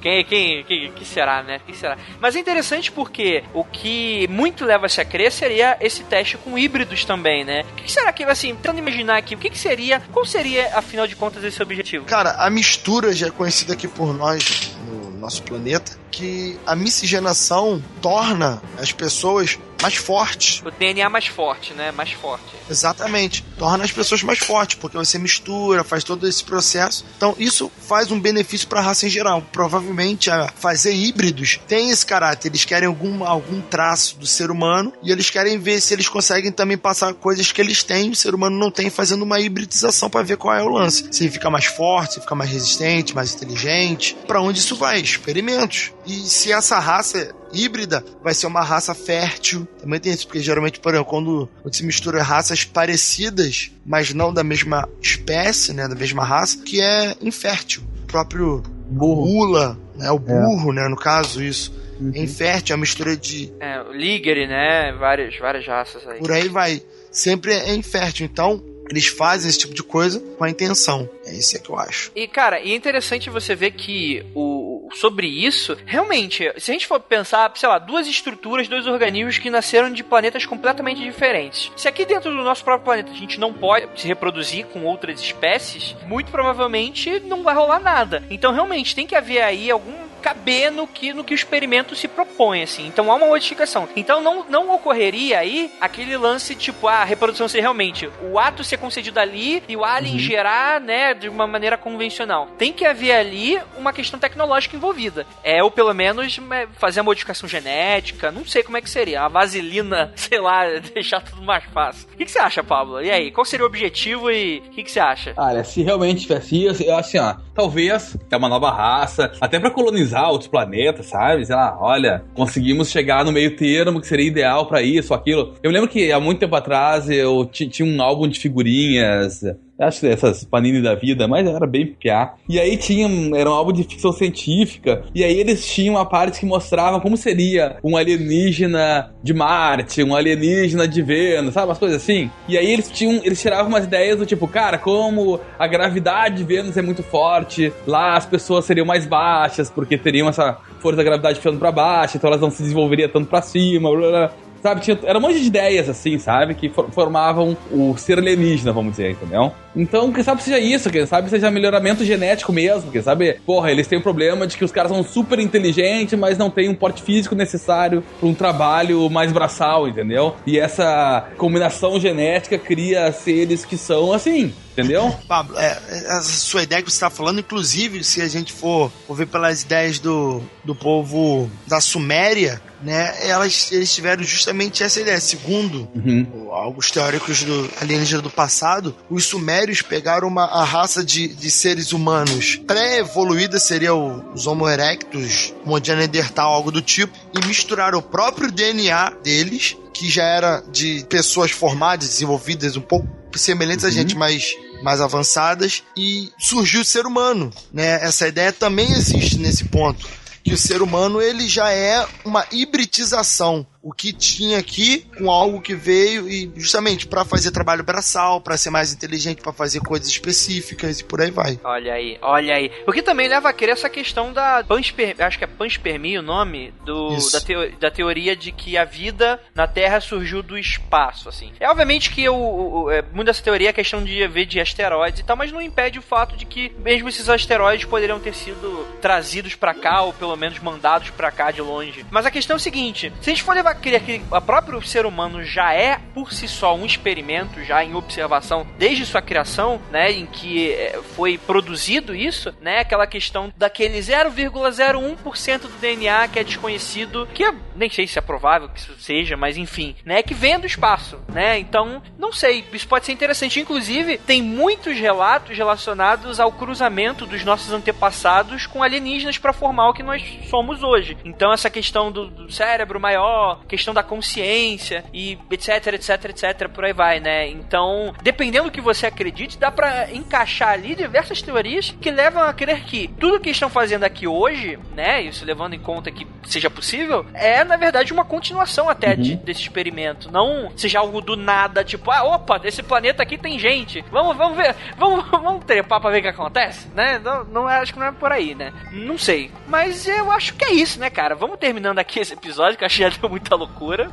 Quem, quem, quem, que será, né? Que será? Mas é interessante porque o que muito leva-se a crer seria esse teste com híbridos também, né? O que, será que, assim, tentando imaginar aqui, o que, que seria, qual seria, afinal de contas, esse objetivo? Cara, a mistura já é conhecida aqui por nós no nosso planeta, que a miscigenação torna as pessoas mais fortes. O DNA mais forte, né? Mais forte. Exatamente. Torna as pessoas mais fortes, porque você mistura, faz todo esse processo. Então, isso faz um benefício para a raça em geral. Provavelmente, a fazer híbridos tem esse caráter. Eles querem algum, algum traço do ser humano e eles querem ver se eles conseguem também passar coisas que eles têm, o ser humano não tem, fazendo uma hibridização para ver qual é o lance. Se ele fica mais forte, se fica mais resistente, mais inteligente. Para onde isso vai? Experimentos. E se essa raça híbrida vai ser uma raça fértil. Também tem isso, porque geralmente, por exemplo, quando, quando se mistura raças parecidas, mas não da mesma espécie, né, da mesma raça, que é infértil. O próprio mula, né, o burro, né, no caso, isso. É infértil, é uma mistura de... É, o Ligere, né? Várias, várias raças aí. Por aí vai. Sempre é infértil. Então, eles fazem esse tipo de coisa com a intenção. É isso é que eu acho. E, cara, e é interessante você ver que o, sobre isso, realmente, se a gente for pensar, sei lá, duas estruturas, dois organismos que nasceram de planetas completamente diferentes. Se aqui dentro do nosso próprio planeta a gente não pode se reproduzir com outras espécies, muito provavelmente não vai rolar nada. Então, realmente, tem que haver aí algum caber no que, no que o experimento se propõe, assim. Então há uma modificação. Então não, não ocorreria aí aquele lance tipo, ah, a reprodução ser realmente o ato ser concedido ali e o alien uhum. gerar, né, de uma maneira convencional. Tem que haver ali uma questão tecnológica envolvida. É, ou pelo menos é, fazer a modificação genética, não sei como é que seria. A vaselina, <laughs> sei lá, deixar tudo mais fácil. O que, que você acha, Pablo? E aí, qual seria o objetivo e o que, que você acha? Olha, se realmente tivesse isso, eu assim, ó, talvez é uma nova raça, até para colonizar outros planetas, sabe? Sei lá, olha, conseguimos chegar no meio termo que seria ideal para isso, aquilo. Eu lembro que há muito tempo atrás eu tinha um álbum de figurinhas acho que essas panini da vida, mas era bem PA. E aí tinha, era um álbum de ficção científica, e aí eles tinham uma parte que mostrava como seria um alienígena de Marte, um alienígena de Vênus, sabe, umas coisas assim. E aí eles tinham, eles tiravam umas ideias do tipo, cara, como a gravidade de Vênus é muito forte, lá as pessoas seriam mais baixas, porque teriam essa força da gravidade ficando para baixo, então elas não se desenvolveriam tanto para cima, blá, blá. Sabe, tinha, era um monte de ideias, assim, sabe? Que formavam o ser alienígena, vamos dizer, entendeu? Então, quem sabe seja isso, quem sabe seja melhoramento genético mesmo, quem sabe, porra, eles têm o problema de que os caras são super inteligentes, mas não têm um porte físico necessário para um trabalho mais braçal, entendeu? E essa combinação genética cria seres que são assim, entendeu? <laughs> Pablo, é, essa sua ideia que você está falando, inclusive, se a gente for, for ver pelas ideias do, do povo da Suméria, né, elas, eles tiveram justamente essa ideia. Segundo uhum. alguns teóricos do alienígena do passado, os sumérios pegaram uma, a raça de, de seres humanos pré-evoluída, seria o, os Homo erectus, Homo Neandertal, algo do tipo, e misturaram o próprio DNA deles, que já era de pessoas formadas, desenvolvidas, um pouco semelhantes uhum. a gente, mas mais avançadas, e surgiu o ser humano, né? Essa ideia também existe nesse ponto que o ser humano ele já é uma hibridização o que tinha aqui com algo que veio e justamente para fazer trabalho braçal, para ser mais inteligente, para fazer coisas específicas e por aí vai. Olha aí, olha aí. O que também leva a crer essa questão da panspermia, acho que é panspermia o nome do, da, teo, da teoria de que a vida na Terra surgiu do espaço, assim. É obviamente que o, o é, muito dessa teoria é questão de ver de asteroides e tal, mas não impede o fato de que mesmo esses asteroides poderiam ter sido trazidos para cá ou pelo menos mandados para cá de longe. Mas a questão é o seguinte, se a gente for levar crer que o próprio ser humano já é por si só um experimento, já em observação desde sua criação, né, em que é, foi produzido isso, né, aquela questão daquele 0,01% do DNA que é desconhecido, que eu nem sei se é provável que isso seja, mas enfim, né, que vem do espaço, né? Então, não sei, isso pode ser interessante. Inclusive, tem muitos relatos relacionados ao cruzamento dos nossos antepassados com alienígenas para formar o que nós somos hoje. Então, essa questão do, do cérebro maior, questão da consciência e etc, etc, etc, por aí vai, né? Então, dependendo do que você acredite, dá para encaixar ali diversas teorias que levam a crer que tudo que estão fazendo aqui hoje, né, isso levando em conta que seja possível, é na verdade uma continuação até uhum. de, desse experimento, não seja algo do nada, tipo, ah, opa, desse planeta aqui tem gente. Vamos, vamos ver, <laughs> vamos, vamos trepar para ver o que acontece, né? Não, não é, acho que não é por aí, né? Não sei, mas eu acho que é isso, né, cara? Vamos terminando aqui esse episódio que eu achei já deu muita loucura.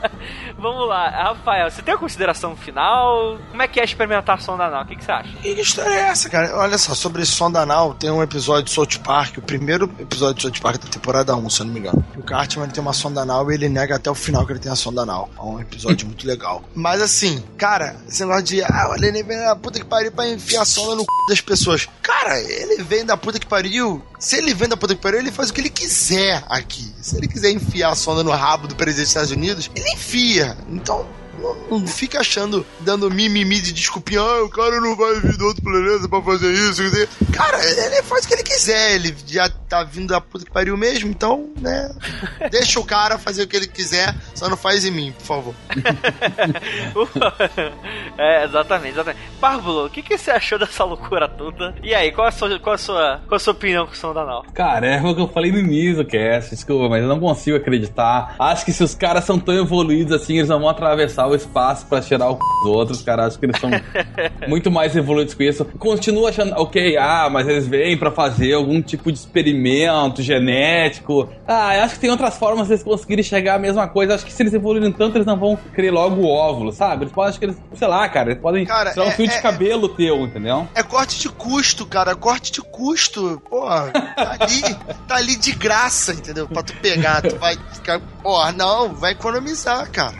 <laughs> Vamos lá, Rafael, você tem a consideração final? Como é que é a experimentação da anal? O que, que você acha? Que história é essa, cara? Olha só, sobre esse som da anal, tem um episódio de South Park, o primeiro episódio de South Park da temporada 1, se eu não me engano. O Cartman tem uma sonda anal e ele nega até o final que ele tem a sonda anal. É um episódio muito legal. Mas assim, cara, esse negócio de, ah, ele vem da puta que pariu pra enfiar a sonda no c das pessoas. Cara, ele vem da puta que pariu. Se ele vem da puta que pariu, ele faz o que ele quiser aqui. Se ele quiser enfiar a sonda no rabo do presidente dos Estados Unidos, ele enfia. Então, não, fica achando, dando mimimi de desculpinha, ah, o cara não vai vir do outro planeta pra fazer isso. Cara, ele faz o que ele quiser, ele já tá vindo da puta que pariu mesmo, então, né? <laughs> deixa o cara fazer o que ele quiser, só não faz em mim, por favor. <laughs> é, exatamente, exatamente. Pablo, o que, que você achou dessa loucura toda? E aí, qual a sua, qual a sua, qual a sua opinião com o som da Nau? Cara, é o que eu falei no início, Cass, desculpa, mas eu não consigo acreditar. Acho que se os caras são tão evoluídos assim, eles não vão atravessar o espaço para tirar o c... dos outros, cara. Acho que eles são <laughs> muito mais evoluídos que isso. Continuo achando, ok, ah, mas eles vêm para fazer algum tipo de experimento genético. Ah, eu acho que tem outras formas de eles conseguirem chegar à mesma coisa. Acho que se eles evoluírem tanto, eles não vão criar logo o óvulo, sabe? Eles podem, acho que eles, sei lá, cara, eles podem Cara, tirar um é- fio é- de cabelo teu, entendeu? É corte de custo, cara. Corte de custo. Porra, tá <laughs> ali, tá ali de graça, entendeu? Pra tu pegar, tu vai ficar. Porra, não, vai economizar, cara.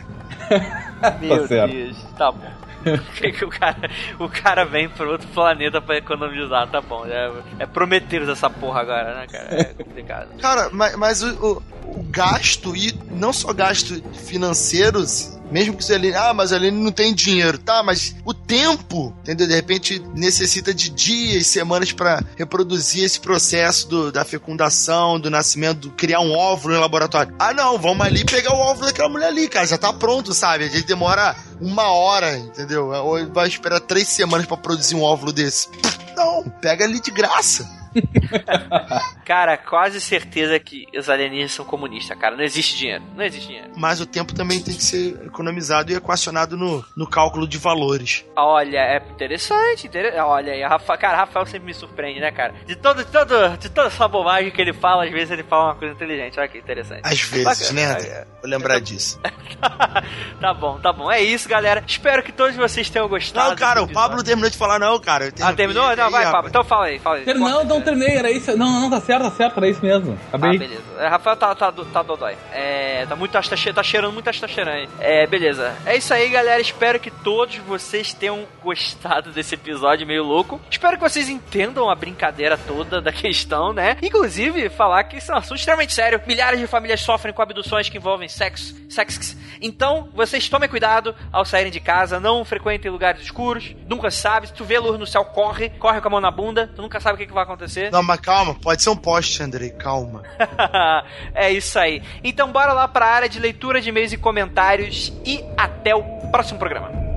<laughs> Meu certo. Deus, tá bom. <laughs> o, cara, o cara vem pro outro planeta pra economizar, tá bom. É, é Prometheus essa porra agora, né, cara? É complicado. Cara, mas, mas o, o- o gasto, e não só gasto financeiros, mesmo que ali, ah, mas ali não tem dinheiro, tá? Mas o tempo, entendeu? De repente necessita de dias, semanas pra reproduzir esse processo do- da fecundação, do nascimento, do criar um óvulo em laboratório. Ah, não, vamos ali pegar o óvulo daquela mulher ali, cara, já tá pronto, sabe? A gente demora uma hora, entendeu? Ou vai esperar três semanas pra produzir um óvulo desse. Não, pega ali de graça. <laughs> Cara, quase certeza que os alienígenas são comunistas, cara. Não existe dinheiro. Não existe dinheiro. mas o tempo também tem que ser economizado e equacionado no, no cálculo de valores. Olha, é interessante. inter- Olha aí, Rafa... cara, Rafael sempre me surpreende, né, cara? De todo, de todo, de toda essa bobagem que ele fala, às vezes ele fala uma coisa inteligente. Olha que interessante. Às vezes, Bacana, né? cara. Vou lembrar disso. <laughs> tá bom, tá bom. É isso, galera. Espero que todos vocês tenham gostado. Não, cara, o Pablo terminou de falar, não, cara. Eu Ah, terminou? Não, aí, vai, rapaz. Pablo. Então fala aí, fala aí. Ter- Não, não terminei, era isso. Não, não, tá certo, tá certo, era isso mesmo. Ah, Acabei. beleza. É, Rafael tá, tá, tá dodói. É, tá muito, tá, tá cheirando muito testosterona aí. É, beleza. É isso aí, galera. Espero que todos vocês tenham <laughs> gostado desse episódio meio louco. Espero que vocês entendam a brincadeira toda da questão, né? Inclusive, falar que isso é um assunto extremamente sério. Milhares de famílias sofrem com abduções que envolvem sexo, sexo. Então, vocês tomem cuidado ao saírem de casa, não frequentem lugares escuros. Nunca sabe. Se tu vê luz no céu, corre. Corre com a mão na bunda. Tu nunca sabe o que, que vai acontecer. Não, mas calma, pode ser um poste, Andrei, calma. <laughs> é isso aí. Então bora lá para a área de leitura de e-mails e comentários e até o próximo programa.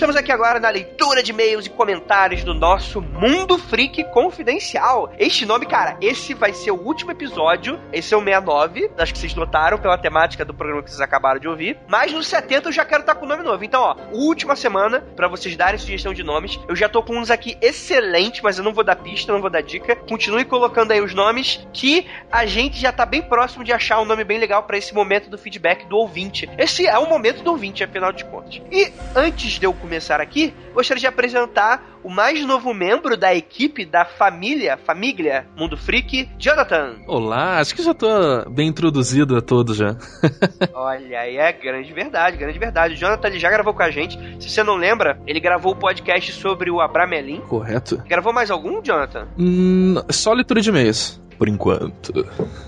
Estamos aqui agora na leitura de e-mails e comentários do nosso Mundo Freak Confidencial. Este nome, cara, esse vai ser o último episódio. Esse é o 69. Acho que vocês notaram pela temática do programa que vocês acabaram de ouvir. Mas no 70 eu já quero estar com o nome novo. Então, ó, última semana pra vocês darem sugestão de nomes. Eu já tô com uns aqui excelentes, mas eu não vou dar pista, não vou dar dica. Continue colocando aí os nomes que a gente já tá bem próximo de achar um nome bem legal pra esse momento do feedback do ouvinte. Esse é o momento do ouvinte, afinal de contas. E antes de eu começar aqui, gostaria de apresentar o mais novo membro da equipe da família, família Mundo Freak, Jonathan. Olá, acho que já tô bem introduzido a todos já. <laughs> Olha, é grande verdade, grande verdade. O Jonathan ele já gravou com a gente. Se você não lembra, ele gravou o podcast sobre o Abramelin. Correto? Gravou mais algum, Jonathan? Hum, só leitura de e-mails. Por enquanto.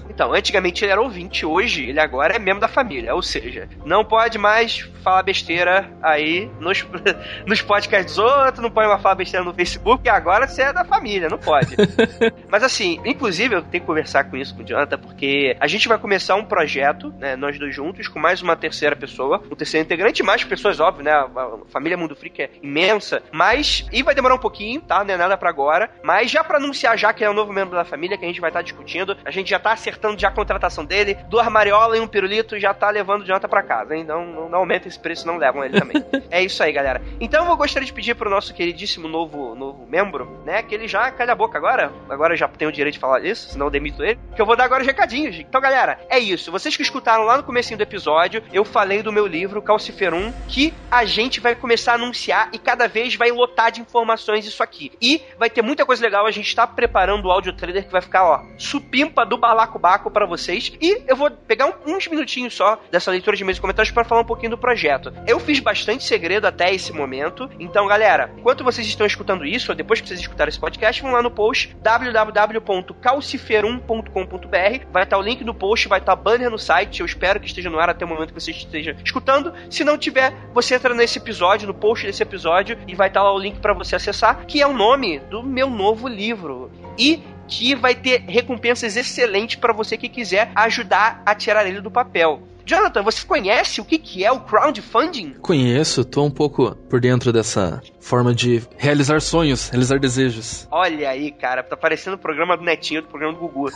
Então, antigamente ele era ouvinte, hoje ele agora é membro da família. Ou seja, não pode mais falar besteira aí nos, <laughs> nos podcasts dos outros, não pode mais falar besteira no Facebook, e agora você é da família, não pode. <laughs> Mas assim, inclusive eu tenho que conversar com isso com o Jonathan, porque a gente vai começar um projeto, né, nós dois juntos, com mais uma terceira pessoa, um terceiro integrante, mais pessoas, óbvio, né? A família Mundo Freak é imensa, mas. E vai demorar um pouquinho, tá? Não é nada pra agora. Mas já pra anunciar já que é um novo membro da família, que a gente vai estar discutindo, a gente já tá acertando já a contratação dele, duas mariolas e um pirulito já tá levando o Jonathan pra casa, hein? Então não, não aumenta esse preço, não levam ele também. <laughs> é isso aí, galera. Então eu gostaria de pedir pro nosso queridíssimo novo, novo membro, né? Que ele já calha a boca agora. Agora eu já tenho o direito de falar isso, senão eu demito ele. Que eu vou dar agora os recadinhos. Então, galera, é isso. Vocês que escutaram lá no comecinho do episódio, eu falei do meu livro, Calciferum, que a gente vai começar a anunciar e cada vez vai lotar de informações isso aqui. E vai ter muita coisa legal. A gente tá preparando o áudio trailer que vai ficar, ó, supimpa do balacobaco para vocês. E eu vou pegar um, uns minutinhos só dessa leitura de e comentários para falar um pouquinho do projeto. Eu fiz bastante segredo até esse momento. Então, galera, enquanto vocês estão escutando isso, ou depois que vocês escutarem esse podcast, vão lá no post www.calciferum.com.br. Vai estar o link no post, vai estar banner no site. Eu espero que esteja no ar até o momento que você esteja escutando. Se não tiver, você entra nesse episódio, no post desse episódio, e vai estar lá o link para você acessar, que é o nome do meu novo livro. E que vai ter recompensas excelentes para você que quiser ajudar a tirar ele do papel. Jonathan, você conhece o que, que é o crowdfunding? Conheço, tô um pouco por dentro dessa forma de realizar sonhos, realizar desejos. Olha aí, cara, tá parecendo o programa do Netinho, do programa do Gugu.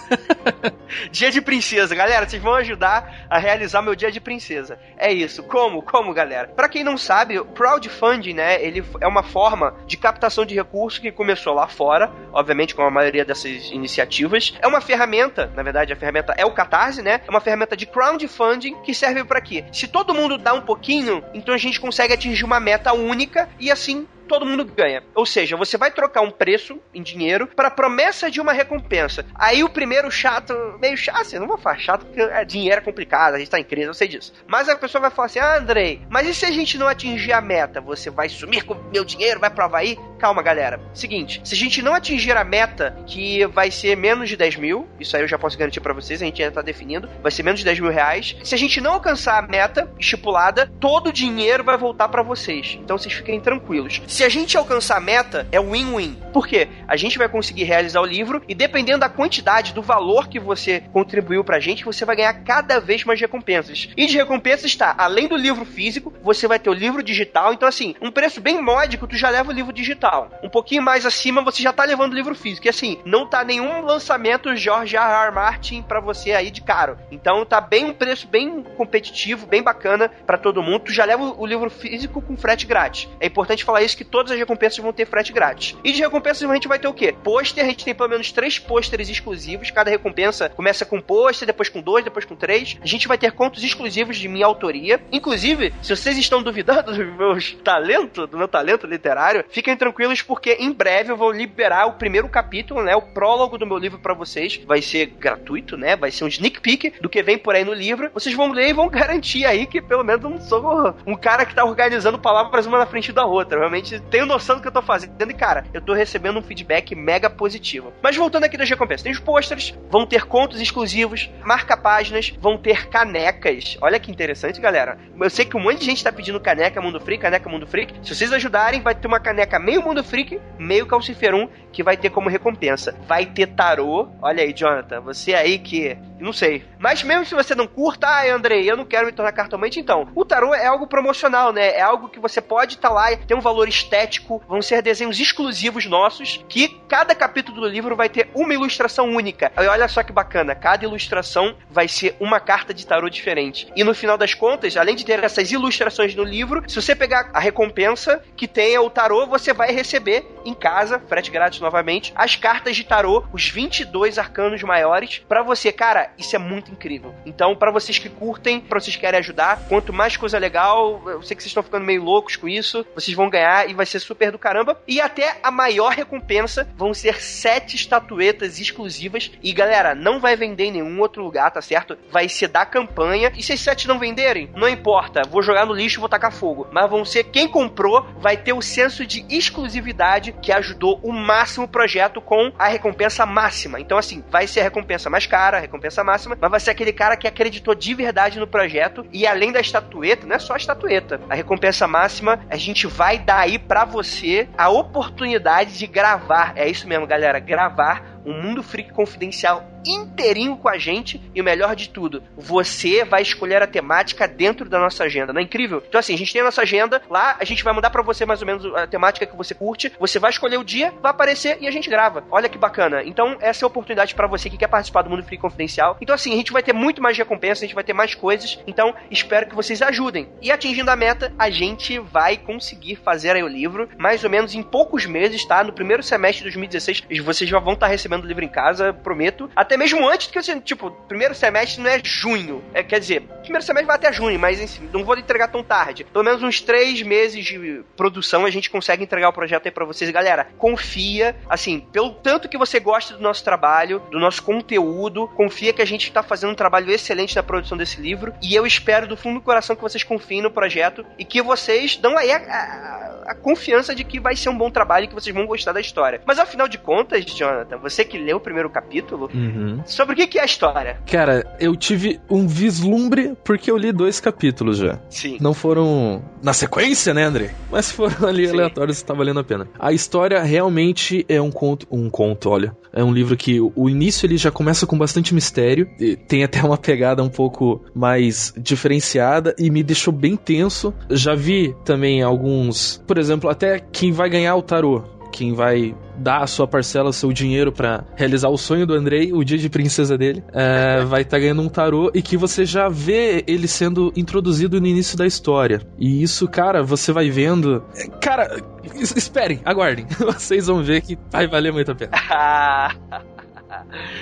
<laughs> dia de princesa, galera, vocês vão ajudar a realizar meu dia de princesa. É isso. Como? Como, galera? Para quem não sabe, o crowdfunding, né, ele é uma forma de captação de recursos que começou lá fora, obviamente com a maioria dessas iniciativas. É uma ferramenta, na verdade, a ferramenta é o Catarse, né? É uma ferramenta de crowdfunding que serve para quê? Se todo mundo dá um pouquinho, então a gente consegue atingir uma meta única e assim todo mundo ganha. Ou seja, você vai trocar um preço em dinheiro para promessa de uma recompensa. Aí o primeiro chato, meio chato, assim, não vou falar chato porque é, dinheiro é complicado, a gente tá em crise, eu sei disso. Mas a pessoa vai falar assim: ah, Andrei, mas e se a gente não atingir a meta? Você vai sumir com meu dinheiro, vai provar aí? Calma, galera. Seguinte, se a gente não atingir a meta, que vai ser menos de 10 mil, isso aí eu já posso garantir para vocês, a gente ainda tá definindo, vai ser menos de 10 mil reais. Se a gente não alcançar a meta estipulada, todo o dinheiro vai voltar para vocês. Então vocês fiquem tranquilos. Se a gente alcançar a meta, é win-win. Por quê? A gente vai conseguir realizar o livro e dependendo da quantidade, do valor que você contribuiu pra gente, você vai ganhar cada vez mais recompensas. E de recompensas está, além do livro físico, você vai ter o livro digital. Então, assim, um preço bem módico, tu já leva o livro digital. Um pouquinho mais acima, você já tá levando o livro físico. E assim, não tá nenhum lançamento George R. R. Martin pra você aí de caro. Então tá bem um preço bem competitivo, bem bacana para todo mundo. Tu já leva o livro físico com frete grátis. É importante falar isso que todas as recompensas vão ter frete grátis. E de recompensas a gente vai ter o quê? Pôster, a gente tem pelo menos três pôsteres exclusivos. Cada recompensa começa com pôster, depois com dois, depois com três. A gente vai ter contos exclusivos de minha autoria. Inclusive, se vocês estão duvidando <laughs> do meu talento, do meu talento literário, fiquem tranquilos porque em breve eu vou liberar o primeiro capítulo, né? O prólogo do meu livro para vocês. Vai ser gratuito, né? Vai ser um sneak peek do que vem por aí no livro. Vocês vão ler e vão <laughs> garantir aí que pelo menos eu não sou um cara que tá organizando palavras uma na frente da outra. Realmente tenho noção do que eu tô fazendo e, cara, eu tô recebendo um feedback mega positivo. Mas voltando aqui das recompensas, tem os posters, vão ter contos exclusivos, marca-páginas, vão ter canecas. Olha que interessante, galera. Eu sei que um monte de gente tá pedindo caneca Mundo Freak, caneca Mundo Freak. Se vocês ajudarem, vai ter uma caneca meio Mundo Freak, meio Calciferum, que vai ter como recompensa. Vai ter tarô. Olha aí, Jonathan, você aí que. Não sei. Mas mesmo se você não curta, ah, Andrei, eu não quero me tornar cartomante, então. O tarô é algo promocional, né? É algo que você pode estar tá lá, tem um valor estético, vão ser desenhos exclusivos nossos, que cada capítulo do livro vai ter uma ilustração única. E olha só que bacana, cada ilustração vai ser uma carta de tarô diferente. E no final das contas, além de ter essas ilustrações no livro, se você pegar a recompensa que tenha o tarô, você vai receber em casa, frete grátis novamente, as cartas de tarô, os 22 arcanos maiores, para você. Cara, isso é muito incrível. Então, para vocês que curtem, para vocês que querem ajudar, quanto mais coisa legal, eu sei que vocês estão ficando meio loucos com isso, vocês vão ganhar e vai ser super do caramba. E até a maior recompensa vão ser sete estatuetas exclusivas. E galera, não vai vender em nenhum outro lugar, tá certo? Vai ser da campanha. E se as sete não venderem, não importa, vou jogar no lixo e vou tacar fogo. Mas vão ser quem comprou, vai ter o senso de exclusividade que ajudou o máximo o projeto com a recompensa máxima. Então, assim, vai ser a recompensa mais cara, a recompensa máxima, mas vai ser aquele cara que acreditou de verdade no projeto. E além da estatueta, não é só a estatueta, a recompensa máxima, a gente vai dar aí para você a oportunidade de gravar. É isso mesmo, galera, gravar um Mundo Freak confidencial inteirinho com a gente e o melhor de tudo, você vai escolher a temática dentro da nossa agenda, não é incrível? Então assim, a gente tem a nossa agenda, lá a gente vai mandar para você mais ou menos a temática que você curte, você vai escolher o dia, vai aparecer e a gente grava. Olha que bacana. Então essa é a oportunidade para você que quer participar do Mundo Freak confidencial. Então assim, a gente vai ter muito mais recompensa, a gente vai ter mais coisas, então espero que vocês ajudem. E atingindo a meta, a gente vai conseguir fazer aí o livro, mais ou menos em poucos meses, tá? No primeiro semestre de 2016, vocês já vão estar recebendo recebendo livro em casa, prometo. Até mesmo antes do que você, tipo, primeiro semestre não é junho. É, quer dizer, primeiro semestre vai até junho, mas enfim, não vou entregar tão tarde. Pelo menos uns três meses de produção a gente consegue entregar o projeto aí pra vocês. Galera, confia, assim, pelo tanto que você gosta do nosso trabalho, do nosso conteúdo, confia que a gente tá fazendo um trabalho excelente na produção desse livro. E eu espero do fundo do coração que vocês confiem no projeto e que vocês dão aí a, a, a confiança de que vai ser um bom trabalho e que vocês vão gostar da história. Mas afinal de contas, Jonathan, você que leu o primeiro capítulo, Uhum. sobre o que, que é a história? Cara, eu tive um vislumbre porque eu li dois capítulos já. Sim. Não foram na sequência, né, André? Mas foram ali Sim. aleatórios tá valendo a pena. A história realmente é um conto. Um conto, olha. É um livro que o- início ele já começa com bastante mistério. e Tem até uma pegada um pouco mais diferenciada e me deixou bem tenso. Já vi também alguns. Por exemplo, até quem vai ganhar o tarô. Quem vai dar a sua parcela, o seu dinheiro pra realizar o sonho do Andrei, o dia de princesa dele, é, <laughs> vai estar ganhando um tarô e que você já vê ele sendo introduzido no início da história. E isso, cara, você vai vendo. Cara, es- esperem, aguardem. <laughs> Vocês vão ver que vai valer muito a pena. <laughs>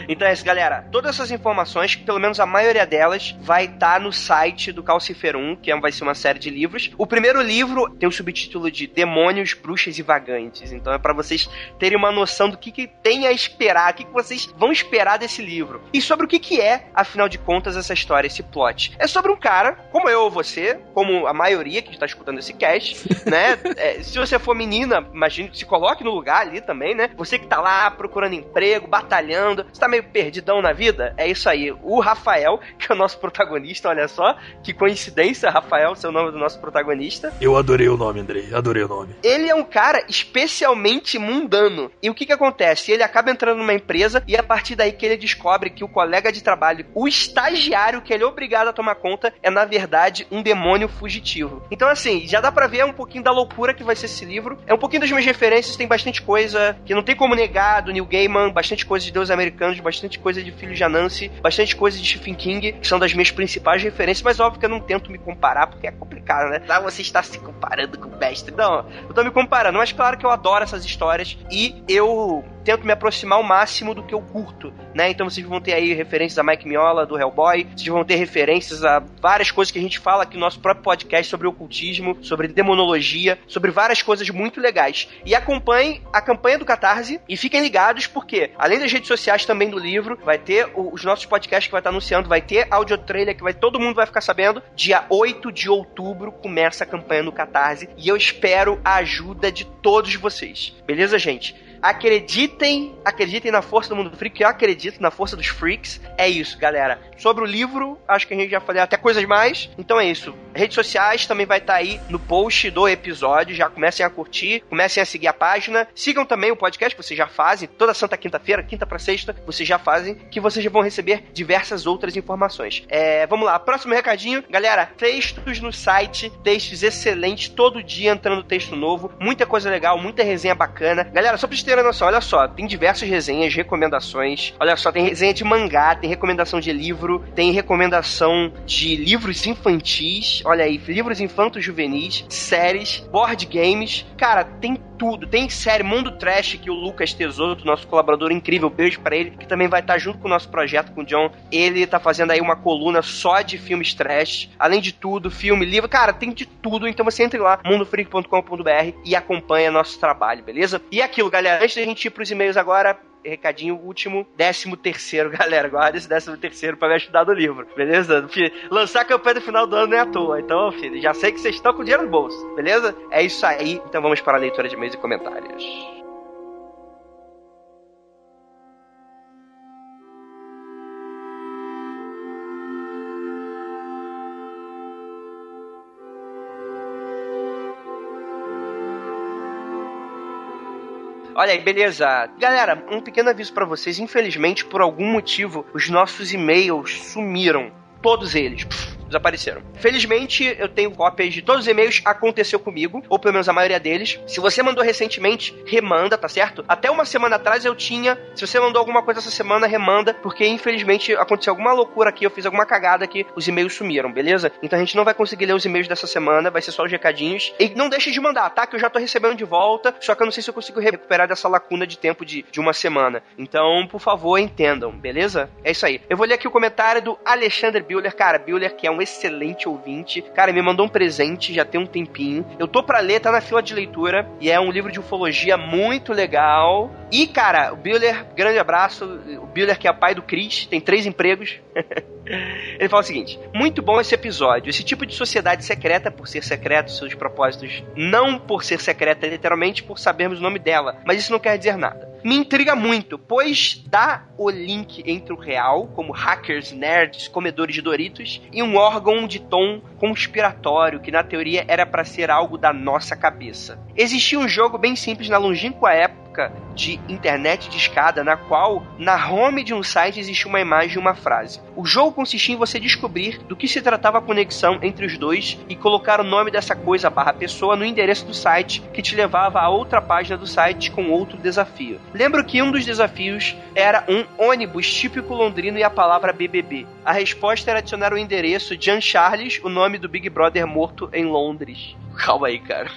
então é isso, galera. Todas essas informações, pelo menos a maioria delas, vai estar no site do Calciferum, que é- vai ser uma série de livros. O primeiro livro tem o subtítulo de Demônios, Bruxas e Vagantes. Então é pra vocês terem uma noção do que, que tem a esperar, o que, que vocês vão esperar desse livro. E sobre o que, que é, afinal de contas, essa história, esse plot. É sobre um cara, como eu ou você, como a maioria que está escutando esse cast, <laughs> né? É, se você for menina, imagine, se coloque no lugar ali também, né? Você que tá lá procurando emprego, batalhando, você tá meio perdidão na vida, é isso aí. O Rafael, <laughs> que é o nosso protagonista, olha só, que coincidência, Rafael, seu nome do nosso protagonista. Eu adorei o nome, Andrei, adorei o nome. Ele é um cara especialmente mundano. E o que que acontece? Ele acaba entrando numa empresa e é a partir daí que ele descobre que o colega de trabalho, o estagiário que ele é obrigado a tomar conta, é na verdade um demônio fugitivo. Então assim, já dá pra ver um pouquinho da loucura que vai ser esse livro. É um pouquinho das minhas referências, tem bastante coisa que não tem como negar do Neil Gaiman, bastante coisa de Deus Americanos, bastante coisa de Filho de Anansi, bastante coisa de Stephen King, que são das minhas principais referências, mas óbvio que eu não tento me comparar porque é complicado, né? Lá você está se comparando com o mestre. Não, eu tô me comparando, mas claro que eu adoro essas histórias e eu tento me aproximar ao máximo do que eu curto, né? Então vocês vão ter aí referências a Mike Miola do Hellboy, vocês vão ter referências a várias coisas que a gente fala aqui no nosso próprio podcast sobre ocultismo, sobre demonologia, sobre várias coisas muito legais. E acompanhem a campanha do Catarse e fiquem ligados porque além das redes sociais também do livro, vai ter os nossos podcasts que vai estar anunciando, vai ter áudio trailer que vai todo mundo vai ficar sabendo. Dia 8 de outubro começa a campanha no Catarse e eu espero a ajuda de todos vocês. Beleza, gente? Acreditem, acreditem na força do mundo freak, eu acredito na força dos freaks. É isso, galera. Sobre o livro, acho que a gente já falou até coisas mais. Então é isso. Redes sociais também vai estar aí no post do episódio. Já comecem a curtir, comecem a seguir a página. Sigam também o podcast, que vocês já fazem. Toda santa quinta-feira, quinta pra sexta, vocês já fazem, que vocês vão receber diversas outras informações. É, vamos lá, próximo recadinho. Galera, textos no site, textos excelentes, todo dia entrando texto novo. Muita coisa legal, muita resenha bacana. Galera, só pra vocês olha só, tem diversas resenhas, recomendações. Olha só, tem resenha de mangá, tem recomendação de livro, tem recomendação de livros infantis. Olha aí, livros infantos juvenis, séries, board games. Cara, tem tudo. Tem série Mundo Trash que o Lucas Tesouro, nosso colaborador incrível, beijo pra ele, que também vai estar junto com o nosso projeto com o John. Ele tá fazendo aí uma coluna só de filmes trash. Além de tudo, filme, livro, cara, tem de tudo. Então você entre lá, mundofreak.com.br e acompanha nosso trabalho, beleza? E aquilo, galera, antes da gente ir pros e-mails agora, recadinho último, décimo terceiro, <laughs> galera, guarda esse décimo terceiro pra me ajudar no livro, beleza? Filho, lançar a campanha do final do ano não é à toa, então, filho, já sei que vocês estão com dinheiro no bolso, beleza? É isso aí, então vamos para a leitura de e-mails e comentários. Olha aí, beleza. Galera, um pequeno aviso pra vocês. Infelizmente, por algum motivo, os nossos e-mails sumiram. Todos eles. Pff, desapareceram. Felizmente, eu tenho cópias de todos os e-mails, aconteceu comigo, ou pelo menos a maioria deles. Se você mandou recentemente, remanda, tá certo? Até uma semana atrás eu tinha. Se você mandou alguma coisa essa semana, remanda, porque infelizmente aconteceu alguma loucura aqui, eu fiz alguma cagada que os e-mails sumiram, beleza? Então a gente não vai conseguir ler os e-mails dessa semana, vai ser só os recadinhos. E não deixe de mandar, tá? Que eu já tô recebendo de volta, só que eu não sei se eu consigo recuperar dessa lacuna de tempo de, de uma semana. Então, por favor, entendam, beleza? É isso aí. Eu vou ler aqui o comentário do Alexandre Bueller. Cara, Bueller, que é um excelente ouvinte. Cara, me mandou um presente já tem um tempinho. Eu tô pra ler, tá na fila de leitura. E é um livro de ufologia muito legal. E, cara, o Bueller, grande abraço. O Bueller, que é pai do Chris, tem três empregos. <laughs> Ele fala o seguinte: muito bom esse episódio. Esse tipo de sociedade secreta, por ser secreto, seus propósitos, não por ser secreta literalmente, por sabermos o nome dela, mas isso não quer dizer nada. Me intriga muito, pois dá o link entre o real, como hackers, nerds, comedores de Doritos, e um órgão de tom conspiratório que na teoria era para ser algo da nossa cabeça. Existia um jogo bem simples na longínqua época de internet de escada na qual na home de um site existia uma imagem e uma frase. O jogo consistia em você descobrir do que se tratava a conexão entre os dois e colocar o nome dessa coisa barra pessoa no endereço do site que te levava a outra página do site com outro desafio. Lembro que um dos desafios era um ônibus típico londrino e a palavra BBB. A resposta era adicionar o endereço Jean Charles, o nome do Big Brother morto em Londres. <laughs> Calma aí, cara.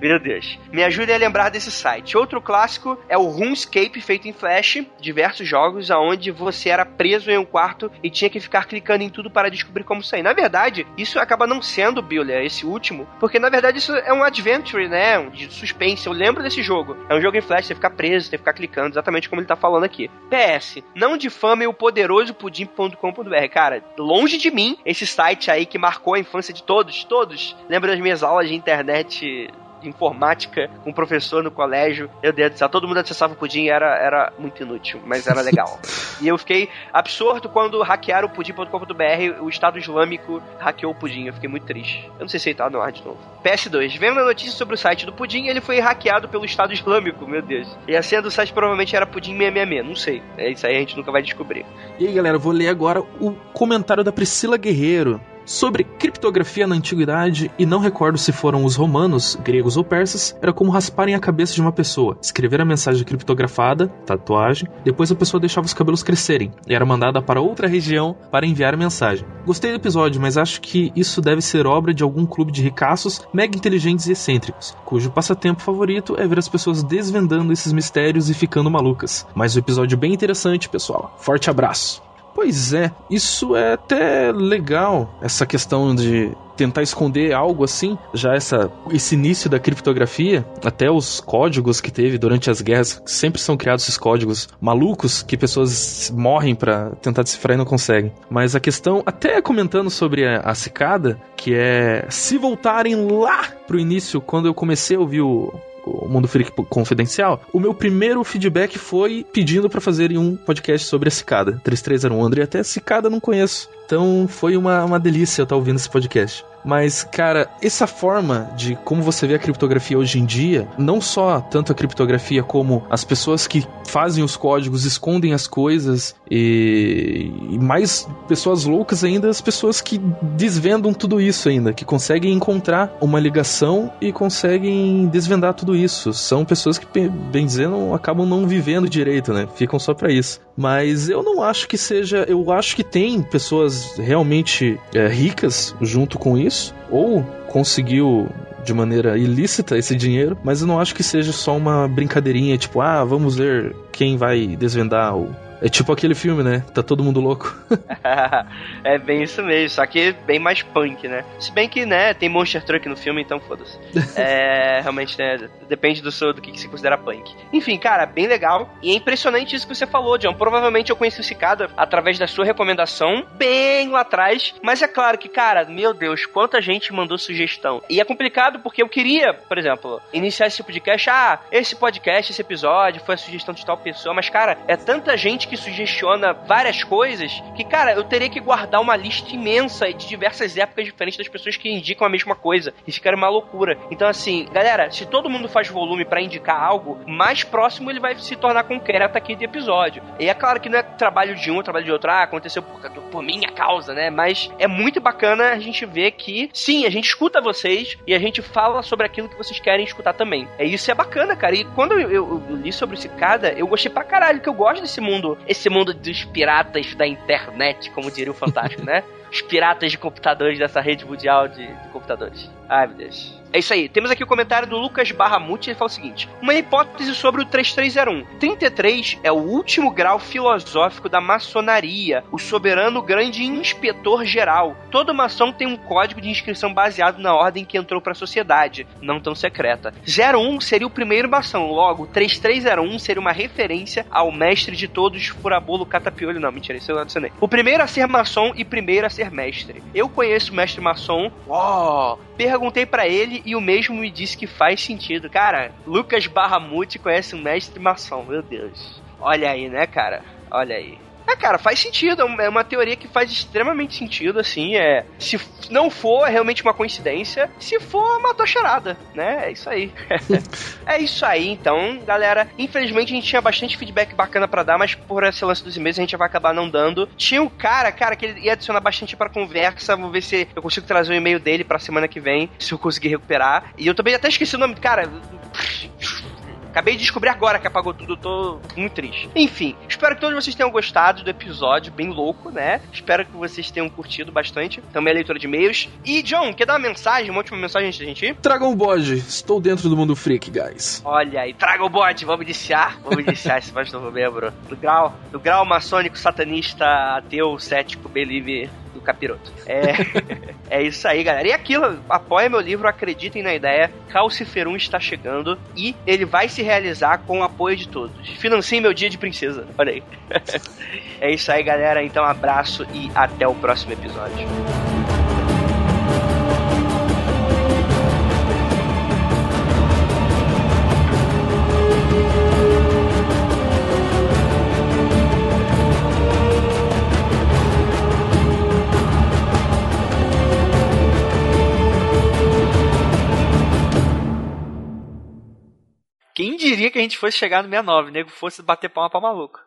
Meu Deus. Me ajude a lembrar desse site. Outro clássico é o RuneScape feito em Flash, diversos jogos onde você era preso em um quarto e tinha que ficar clicando em tudo para descobrir como sair. Na verdade, isso acaba não sendo Builder, esse último, porque na verdade isso é um adventure, né? Um de suspense. Eu lembro desse jogo. É um jogo em Flash, você fica preso, você fica clicando, exatamente como ele tá falando aqui. PS, não difame o poderoso pudim.com.br. Cara, longe de mim esse site aí que marcou a infância de todos, todos. Lembra das minhas aulas de internet informática com um professor no colégio. Meu Deus do céu, todo mundo acessava o Pudim era, era muito inútil, mas era legal. <laughs> e eu fiquei absurdo quando hackearam o pudim.com.br, o Estado Islâmico hackeou o Pudim. Eu fiquei muito triste. Eu não sei se ele tá no ar de novo. PS2. Vendo a notícia sobre o site do Pudim, ele foi hackeado pelo Estado Islâmico, meu Deus. E a senha do site provavelmente era Pudim 666, não sei. É isso aí, a gente nunca vai descobrir. E aí, galera, eu vou ler agora o comentário da Priscila Guerreiro sobre criptografia na antiguidade e não recordo se foram os romanos, gregos ou persas, era como rasparem a cabeça de uma pessoa, escrever a mensagem criptografada, tatuagem, depois a pessoa deixava os cabelos crescerem e era mandada para outra região para enviar a mensagem. Gostei do episódio, mas acho que isso deve ser obra de algum clube de ricaços mega inteligentes e excêntricos, cujo passatempo favorito é ver as pessoas desvendando esses mistérios e ficando malucas. Mas o episódio bem interessante, pessoal. Forte abraço! Pois é, isso é até legal, essa questão de tentar esconder algo assim, já essa esse início da criptografia, até os códigos que teve durante as guerras, sempre são criados esses códigos malucos que pessoas morrem para tentar decifrar e não conseguem. Mas a questão, até comentando sobre a, a cicada, que é se voltarem lá pro início, quando eu comecei a ouvir o, o Mundo Freak Confidencial, o meu primeiro feedback foi pedindo para fazerem um podcast sobre a cicada. 3301 André, até a cicada não conheço. Então foi uma, uma delícia estar ouvindo esse podcast. Mas, cara, essa forma de como você vê a criptografia hoje em dia, não só tanto a criptografia como as pessoas que fazem os códigos, escondem as coisas e, e mais pessoas loucas ainda, as pessoas que desvendam tudo isso ainda, que conseguem encontrar uma ligação e conseguem desvendar tudo isso. São pessoas que, bem dizendo, acabam não vivendo direito, né? Ficam só para isso. Mas eu não acho que seja. Eu acho que tem pessoas realmente é, ricas junto com isso, ou conseguiu de maneira ilícita esse dinheiro, mas eu não acho que seja só uma brincadeirinha, tipo, ah, vamos ver quem vai desvendar o é tipo aquele filme, né? Tá todo mundo louco. <laughs> é bem isso mesmo, só que bem mais punk, né? Se bem que, né, tem Monster Truck no filme, então foda-se. <laughs> é, realmente, né, depende do, seu, do que, que se considera punk. Enfim, cara, bem legal. E é impressionante isso que você falou, John. Provavelmente eu conheci o Cicada através da sua recomendação, bem lá atrás. Mas é claro que, cara, meu Deus, quanta gente mandou sugestão. E é complicado porque eu queria, por exemplo, iniciar esse podcast. Ah, esse podcast, esse episódio foi a sugestão de tal pessoa. Mas, cara, é tanta gente que sugestiona várias coisas que, cara, eu teria que guardar uma lista imensa de diversas épocas diferentes das pessoas que indicam a mesma coisa. E ficaria uma loucura. Então, assim, galera, se todo mundo faz volume para indicar algo, mais próximo ele vai se tornar concreto aqui de episódio. E é claro que não é trabalho de um, é trabalho de outro, ah, aconteceu por, por minha causa, né? Mas é muito bacana a gente ver que, sim, a gente escuta vocês e a gente fala sobre aquilo que vocês querem escutar também. É isso é bacana, cara. E quando eu, eu, eu li sobre esse cada, eu gostei pra caralho, que eu gosto desse mundo, esse mundo dos piratas da internet, como diria o Fantástico, né? <laughs> Os piratas de computadores dessa rede mundial de, de computadores. Ai, meu Deus. É isso aí. Temos aqui o comentário do Lucas Barramuti. Ele fala o seguinte: Uma hipótese sobre o 3301. 33 é o último grau filosófico da maçonaria, o soberano grande inspetor geral. Todo maçom tem um código de inscrição baseado na ordem que entrou para a sociedade, não tão secreta. 01 seria o primeiro maçom, logo 3301 seria uma referência ao mestre de todos, furabolo catapiolho. Não, mentira, isso eu adicionei. O primeiro a ser maçom e primeiro a ser mestre. Eu conheço o mestre maçom. Oh, perguntei para ele e o mesmo me disse que faz sentido. Cara, Lucas Barramute conhece um mestre maçom, meu Deus. Olha aí, né, cara? Olha aí. É, cara, faz sentido. É uma teoria que faz extremamente sentido, assim. É, se não for, é realmente uma coincidência. Se for, matou charada, né? É isso aí. <laughs> é isso aí, então, galera. Infelizmente, a gente tinha bastante feedback bacana para dar, mas por esse lance dos e-mails, a gente vai acabar não dando. Tinha um cara, cara, que ele ia adicionar bastante pra conversa. Vou ver se eu consigo trazer o e-mail dele pra semana que vem, se eu conseguir recuperar. E eu também até esqueci o nome. Cara Acabei de descobrir agora que apagou tudo, tô muito triste. Enfim, espero que todos vocês tenham gostado do episódio, bem louco, né? Espero que vocês tenham curtido bastante. Também a leitura de e-mails. E, John, quer dar uma mensagem, uma última mensagem antes da gente ir? Tragam o bode, estou dentro do mundo freak, guys. Olha aí, traga o bode, vamos iniciar. Vamos iniciar esse novo membro. Do grau, do grau maçônico, satanista, ateu, cético, believe do capiroto. É, <laughs> é isso aí, galera. E aquilo, apoia meu livro, acreditem na ideia. Calciferum está chegando e ele vai se realizar com o apoio de todos. Financiem meu dia de princesa. Olha aí. <laughs> é isso aí, galera. Então, abraço e até o próximo episódio. Quem diria que a gente fosse chegar no 69, nego fosse bater palma pra maluco.